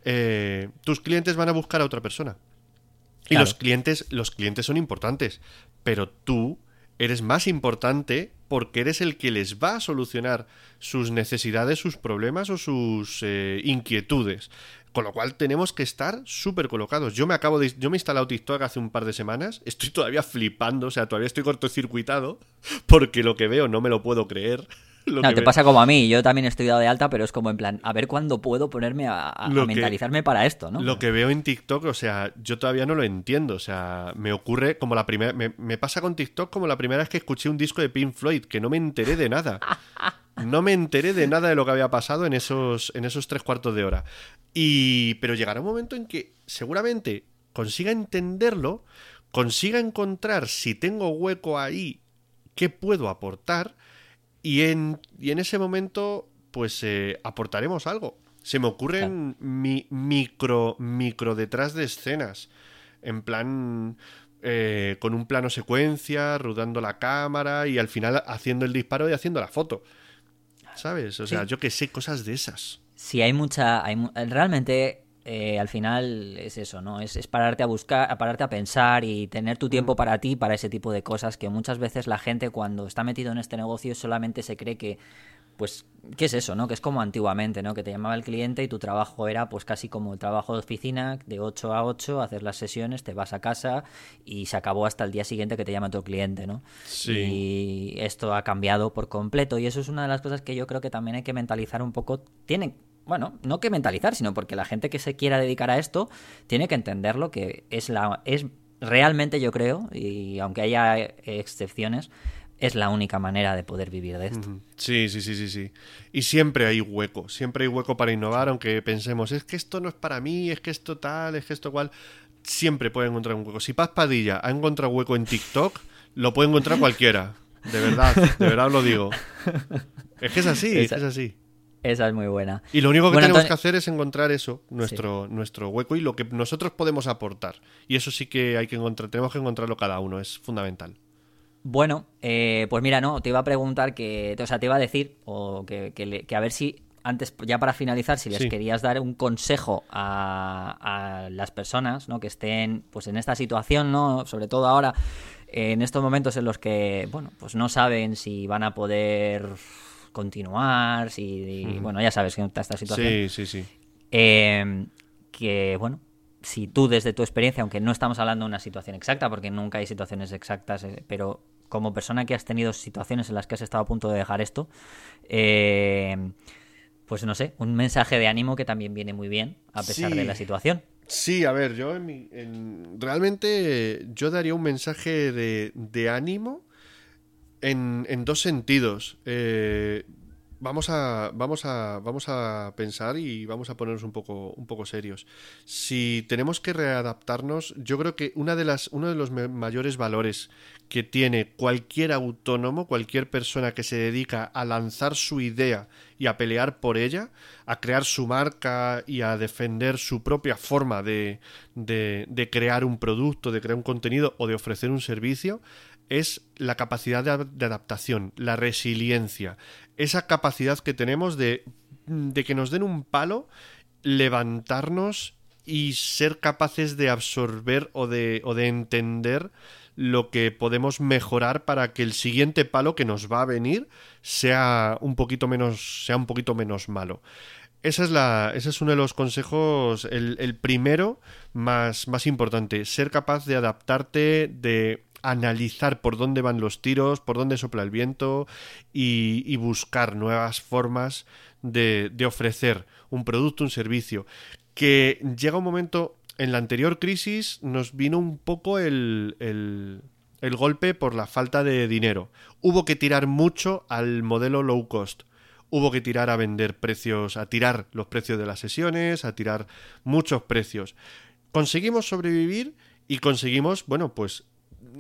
eh, tus clientes van a buscar a otra persona. Y los clientes, los clientes son importantes, pero tú eres más importante porque eres el que les va a solucionar sus necesidades, sus problemas o sus eh, inquietudes. Con lo cual tenemos que estar súper colocados. Yo me acabo de. Yo me he instalado TikTok hace un par de semanas. Estoy todavía flipando, o sea, todavía estoy cortocircuitado. [laughs] Porque lo que veo no me lo puedo creer. [laughs] no, te pasa como a mí. Yo también estoy dado de alta, pero es como en plan, a ver cuándo puedo ponerme a, mentalizarme para esto, ¿no? Lo que veo en TikTok, o sea, yo todavía no lo entiendo. O sea, me ocurre como la primera. Me, pasa con TikTok como la primera vez que escuché un disco de Pink Floyd, que no me enteré de nada. [laughs] No me enteré de nada de lo que había pasado en esos, en esos tres cuartos de hora. Y. Pero llegará un momento en que seguramente consiga entenderlo, consiga encontrar si tengo hueco ahí, qué puedo aportar y en, y en ese momento, pues eh, aportaremos algo. Se me ocurren mi, micro, micro detrás de escenas. En plan, eh, con un plano secuencia, rodando la cámara y al final haciendo el disparo y haciendo la foto. ¿Sabes? O sea, yo que sé, cosas de esas. Sí, hay mucha. Hay, realmente eh, al final es eso, ¿no? Es, pararte a buscar, a pararte a pensar y tener tu tiempo para ti, para ese tipo de cosas que muchas veces la gente cuando está metido en este negocio solamente se cree que, pues, ¿qué es eso, no? Que es como antiguamente, ¿no? Que te llamaba el cliente y tu trabajo era pues casi como el trabajo de oficina, de 8 a 8, hacer las sesiones, te vas a casa y se acabó hasta el día siguiente que te llama tu cliente, ¿no? Sí. Y esto ha cambiado por completo y eso es una de las cosas que yo creo que también hay que mentalizar un poco. Tienen bueno, no que mentalizar, sino porque la gente que se quiera dedicar a esto tiene que entenderlo que es la es realmente yo creo y aunque haya excepciones es la única manera de poder vivir de esto. Sí, sí, sí, sí, sí. Y siempre hay hueco, siempre hay hueco para innovar, aunque pensemos, es que esto no es para mí, es que esto tal, es que esto cual, siempre puede encontrar un hueco. Si Paz Padilla ha encontrado hueco en TikTok, lo puede encontrar cualquiera. De verdad, de verdad lo digo. Es que es así, es así. Esa es muy buena. Y lo único que tenemos que hacer es encontrar eso, nuestro, nuestro hueco y lo que nosotros podemos aportar. Y eso sí que hay que encontrar, tenemos que encontrarlo cada uno, es fundamental. Bueno, eh, pues mira, no, te iba a preguntar que, o sea, te iba a decir, o que, a ver si antes, ya para finalizar, si les Sí. querías dar un consejo a, a las personas ¿no? que estén pues en esta situación, ¿no? sobre todo ahora, en estos momentos en los que bueno, pues no saben si van a poder continuar, si bueno, ya sabes que está esta situación. Sí, sí, sí. Eh, que bueno, si tú desde tu experiencia, aunque no estamos hablando de una situación exacta, porque nunca hay situaciones exactas, eh, pero como persona que has tenido situaciones en las que has estado a punto de dejar esto, eh, pues no sé, un mensaje de ánimo que también viene muy bien a pesar Sí. de la situación. Sí, a ver, yo en mi- en- realmente yo daría un mensaje de, de ánimo en, dos sentidos. Eh, vamos a, vamos a, vamos a pensar y vamos a ponernos un poco, un poco serios. Si tenemos que readaptarnos, yo creo que una de las, uno de los mayores valores que tiene cualquier autónomo, cualquier persona que se dedica a lanzar su idea y a pelear por ella, a crear su marca y a defender su propia forma de, de crear un producto, de crear un contenido o de ofrecer un servicio, es la capacidad de, ad- de adaptación, la resiliencia, esa capacidad que tenemos de, de que nos den un palo, levantarnos y ser capaces de absorber o de, o de entender lo que podemos mejorar para que el siguiente palo que nos va a venir sea un poquito menos, sea un poquito menos malo. Esa es la, ese es uno de los consejos, el, el primero más, más importante, ser capaz de adaptarte, de analizar por dónde van los tiros, por dónde sopla el viento y, y buscar nuevas formas de, de ofrecer un producto, un servicio. Que llega un momento, en la anterior crisis nos vino un poco el, el, el golpe por la falta de dinero. Hubo que tirar mucho al modelo low cost hubo que tirar a vender precios, a tirar los precios de las sesiones, a tirar muchos precios. Conseguimos sobrevivir y conseguimos, bueno, pues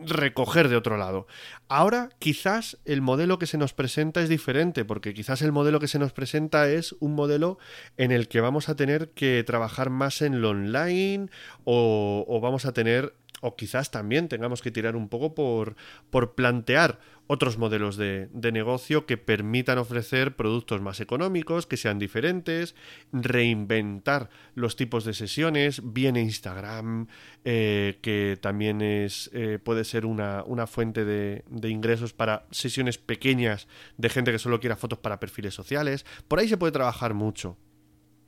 recoger de otro lado. Ahora quizás el modelo que se nos presenta es diferente, porque quizás el modelo que se nos presenta es un modelo en el que vamos a tener que trabajar más en lo online o, vamos a tener o quizás también tengamos que tirar un poco por, por plantear otros modelos de, de, negocio que permitan ofrecer productos más económicos, que sean diferentes, reinventar los tipos de sesiones, viene Instagram, eh, que también es eh, puede ser una, una fuente de, de, ingresos para sesiones pequeñas de gente que solo quiera fotos para perfiles sociales. Por ahí se puede trabajar mucho.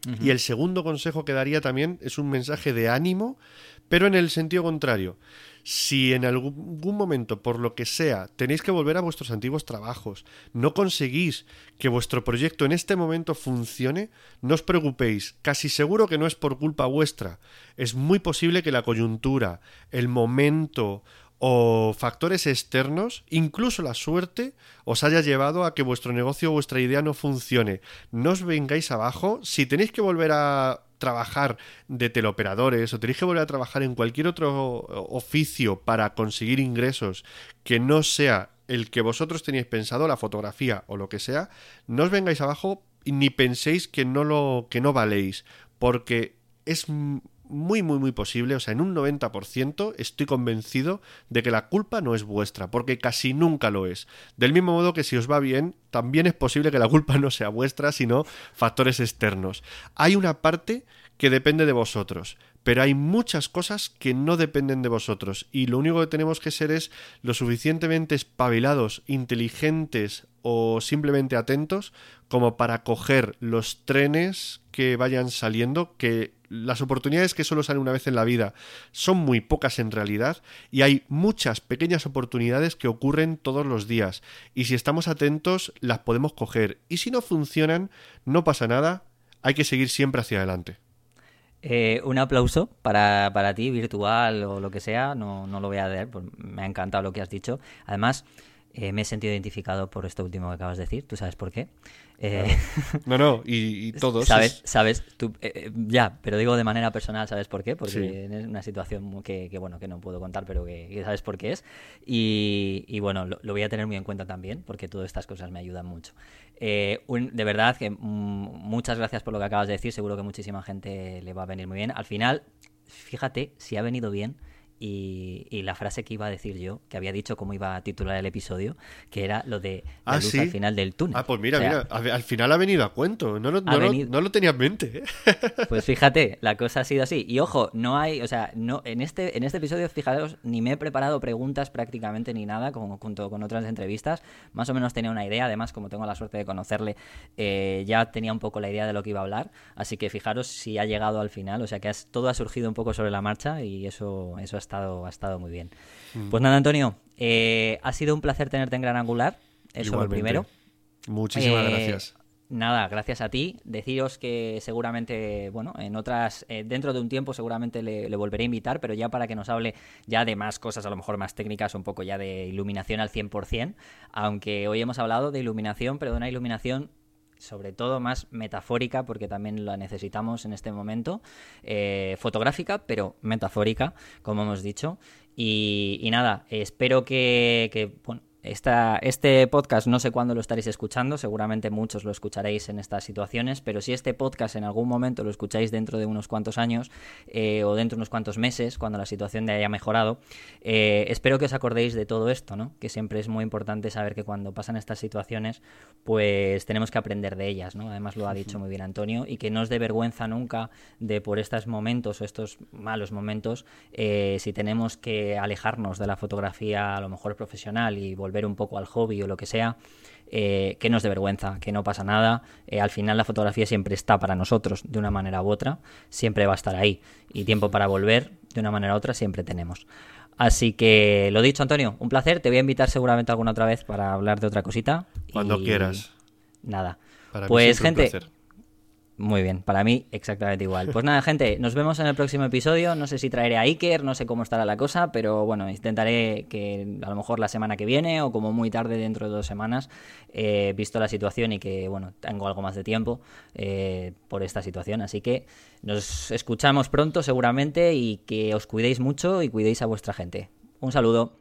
Uh -huh. Y el segundo consejo que daría también es un mensaje de ánimo, pero en el sentido contrario. Si en algún momento, por lo que sea, tenéis que volver a vuestros antiguos trabajos, no conseguís que vuestro proyecto en este momento funcione, no os preocupéis, casi seguro que no es por culpa vuestra. Es muy posible que la coyuntura, el momento o factores externos, incluso la suerte, os haya llevado a que vuestro negocio o vuestra idea no funcione. No os vengáis abajo. Si tenéis que volver a trabajar de teleoperadores o tenéis que volver a trabajar en cualquier otro oficio para conseguir ingresos que no sea el que vosotros teníais pensado, la fotografía o lo que sea, no os vengáis abajo ni penséis que no lo que no valéis, porque es muy, muy, muy posible, o sea, en un 90% estoy convencido de que la culpa no es vuestra, porque casi nunca lo es. Del mismo modo que si os va bien, también es posible que la culpa no sea vuestra, sino factores externos. Hay una parte que depende de vosotros, pero hay muchas cosas que no dependen de vosotros y lo único que tenemos que ser es lo suficientemente espabilados, inteligentes o simplemente atentos como para coger los trenes que vayan saliendo, que las oportunidades que solo salen una vez en la vida son muy pocas en realidad y hay muchas pequeñas oportunidades que ocurren todos los días y si estamos atentos las podemos coger y si no funcionan no pasa nada, hay que seguir siempre hacia adelante. Eh, un aplauso para, para, ti, virtual o lo que sea, no, no lo voy a dar, pues me ha encantado lo que has dicho. Además, eh, me he sentido identificado por esto último que acabas de decir. ¿Tú sabes por qué? Eh... [laughs] No, no, y, y todos. ¿Sabes? ¿Sabes? Tú, eh, ya, pero digo de manera personal, ¿sabes por qué? Porque sí. es una situación que, que, bueno, que no puedo contar, pero que, que sabes por qué es. Y, y bueno, lo, lo, voy a tener muy en cuenta también, porque todas estas cosas me ayudan mucho. Eh, un, de verdad que mm, muchas gracias por lo que acabas de decir. Seguro que muchísima gente le va a venir muy bien. Al final, fíjate si ha venido bien y, la frase que iba a decir yo, que había dicho cómo iba a titular el episodio, que era lo de la Ah, luz ¿sí? al final del túnel. Ah, pues mira, O sea, mira, al al final ha venido a cuento. No, lo- no, Ha lo- venido. no lo tenía en mente. ¿eh? [laughs] Pues fíjate, la cosa ha sido así. Y ojo, no hay, o sea, no, en este, en este episodio, fijaros, ni me he preparado preguntas prácticamente ni nada, como junto con otras entrevistas. Más o menos tenía una idea, además, como tengo la suerte de conocerle, eh, ya tenía un poco la idea de lo que iba a hablar. Así que fijaros si ha llegado al final, o sea que has- todo ha surgido un poco sobre la marcha y eso, eso ha estado, ha estado muy bien. Pues nada, Antonio, eh, ha sido un placer tenerte en Gran Angular. Eso lo Igualmente. primero. Muchísimas Eh, gracias. Nada, gracias a ti. Deciros que seguramente, bueno, en otras, eh, dentro de un tiempo seguramente le, le volveré a invitar, pero ya para que nos hable ya de más cosas, a lo mejor más técnicas, un poco ya de iluminación al 100%, aunque hoy hemos hablado de iluminación, pero de una iluminación sobre todo más metafórica, porque también la necesitamos en este momento, eh, fotográfica, pero metafórica, como hemos dicho. Y, nada, espero que, esta, este podcast no sé cuándo lo estaréis escuchando, seguramente muchos lo escucharéis en estas situaciones, pero si este podcast en algún momento lo escucháis dentro de unos cuantos años eh, o dentro de unos cuantos meses, cuando la situación haya mejorado, eh, espero que os acordéis de todo esto, ¿no? Que siempre es muy importante saber que cuando pasan estas situaciones, pues tenemos que aprender de ellas, ¿no? Además lo ha dicho muy bien Antonio, y que no os dé vergüenza nunca de por estos momentos o estos malos momentos, eh, si tenemos que alejarnos de la fotografía a lo mejor profesional y volver un poco al hobby o lo que sea, eh, que no os dé vergüenza, que no pasa nada. Eh, al final la fotografía siempre está para nosotros, de una manera u otra, siempre va a estar ahí. Y tiempo para volver, de una manera u otra, siempre tenemos. Así que lo dicho, Antonio, un placer. Te voy a invitar seguramente alguna otra vez para hablar de otra cosita. Cuando Y quieras. Nada. Para pues, gente, placer. Muy bien, para mí exactamente igual. Pues nada, gente, nos vemos en el próximo episodio. No sé si traeré a Iker, no sé cómo estará la cosa, pero bueno, intentaré que a lo mejor la semana que viene o como muy tarde dentro de dos semanas, eh, visto la situación y que bueno, tengo algo más de tiempo eh, por esta situación. Así que nos escuchamos pronto seguramente y que os cuidéis mucho y cuidéis a vuestra gente. Un saludo.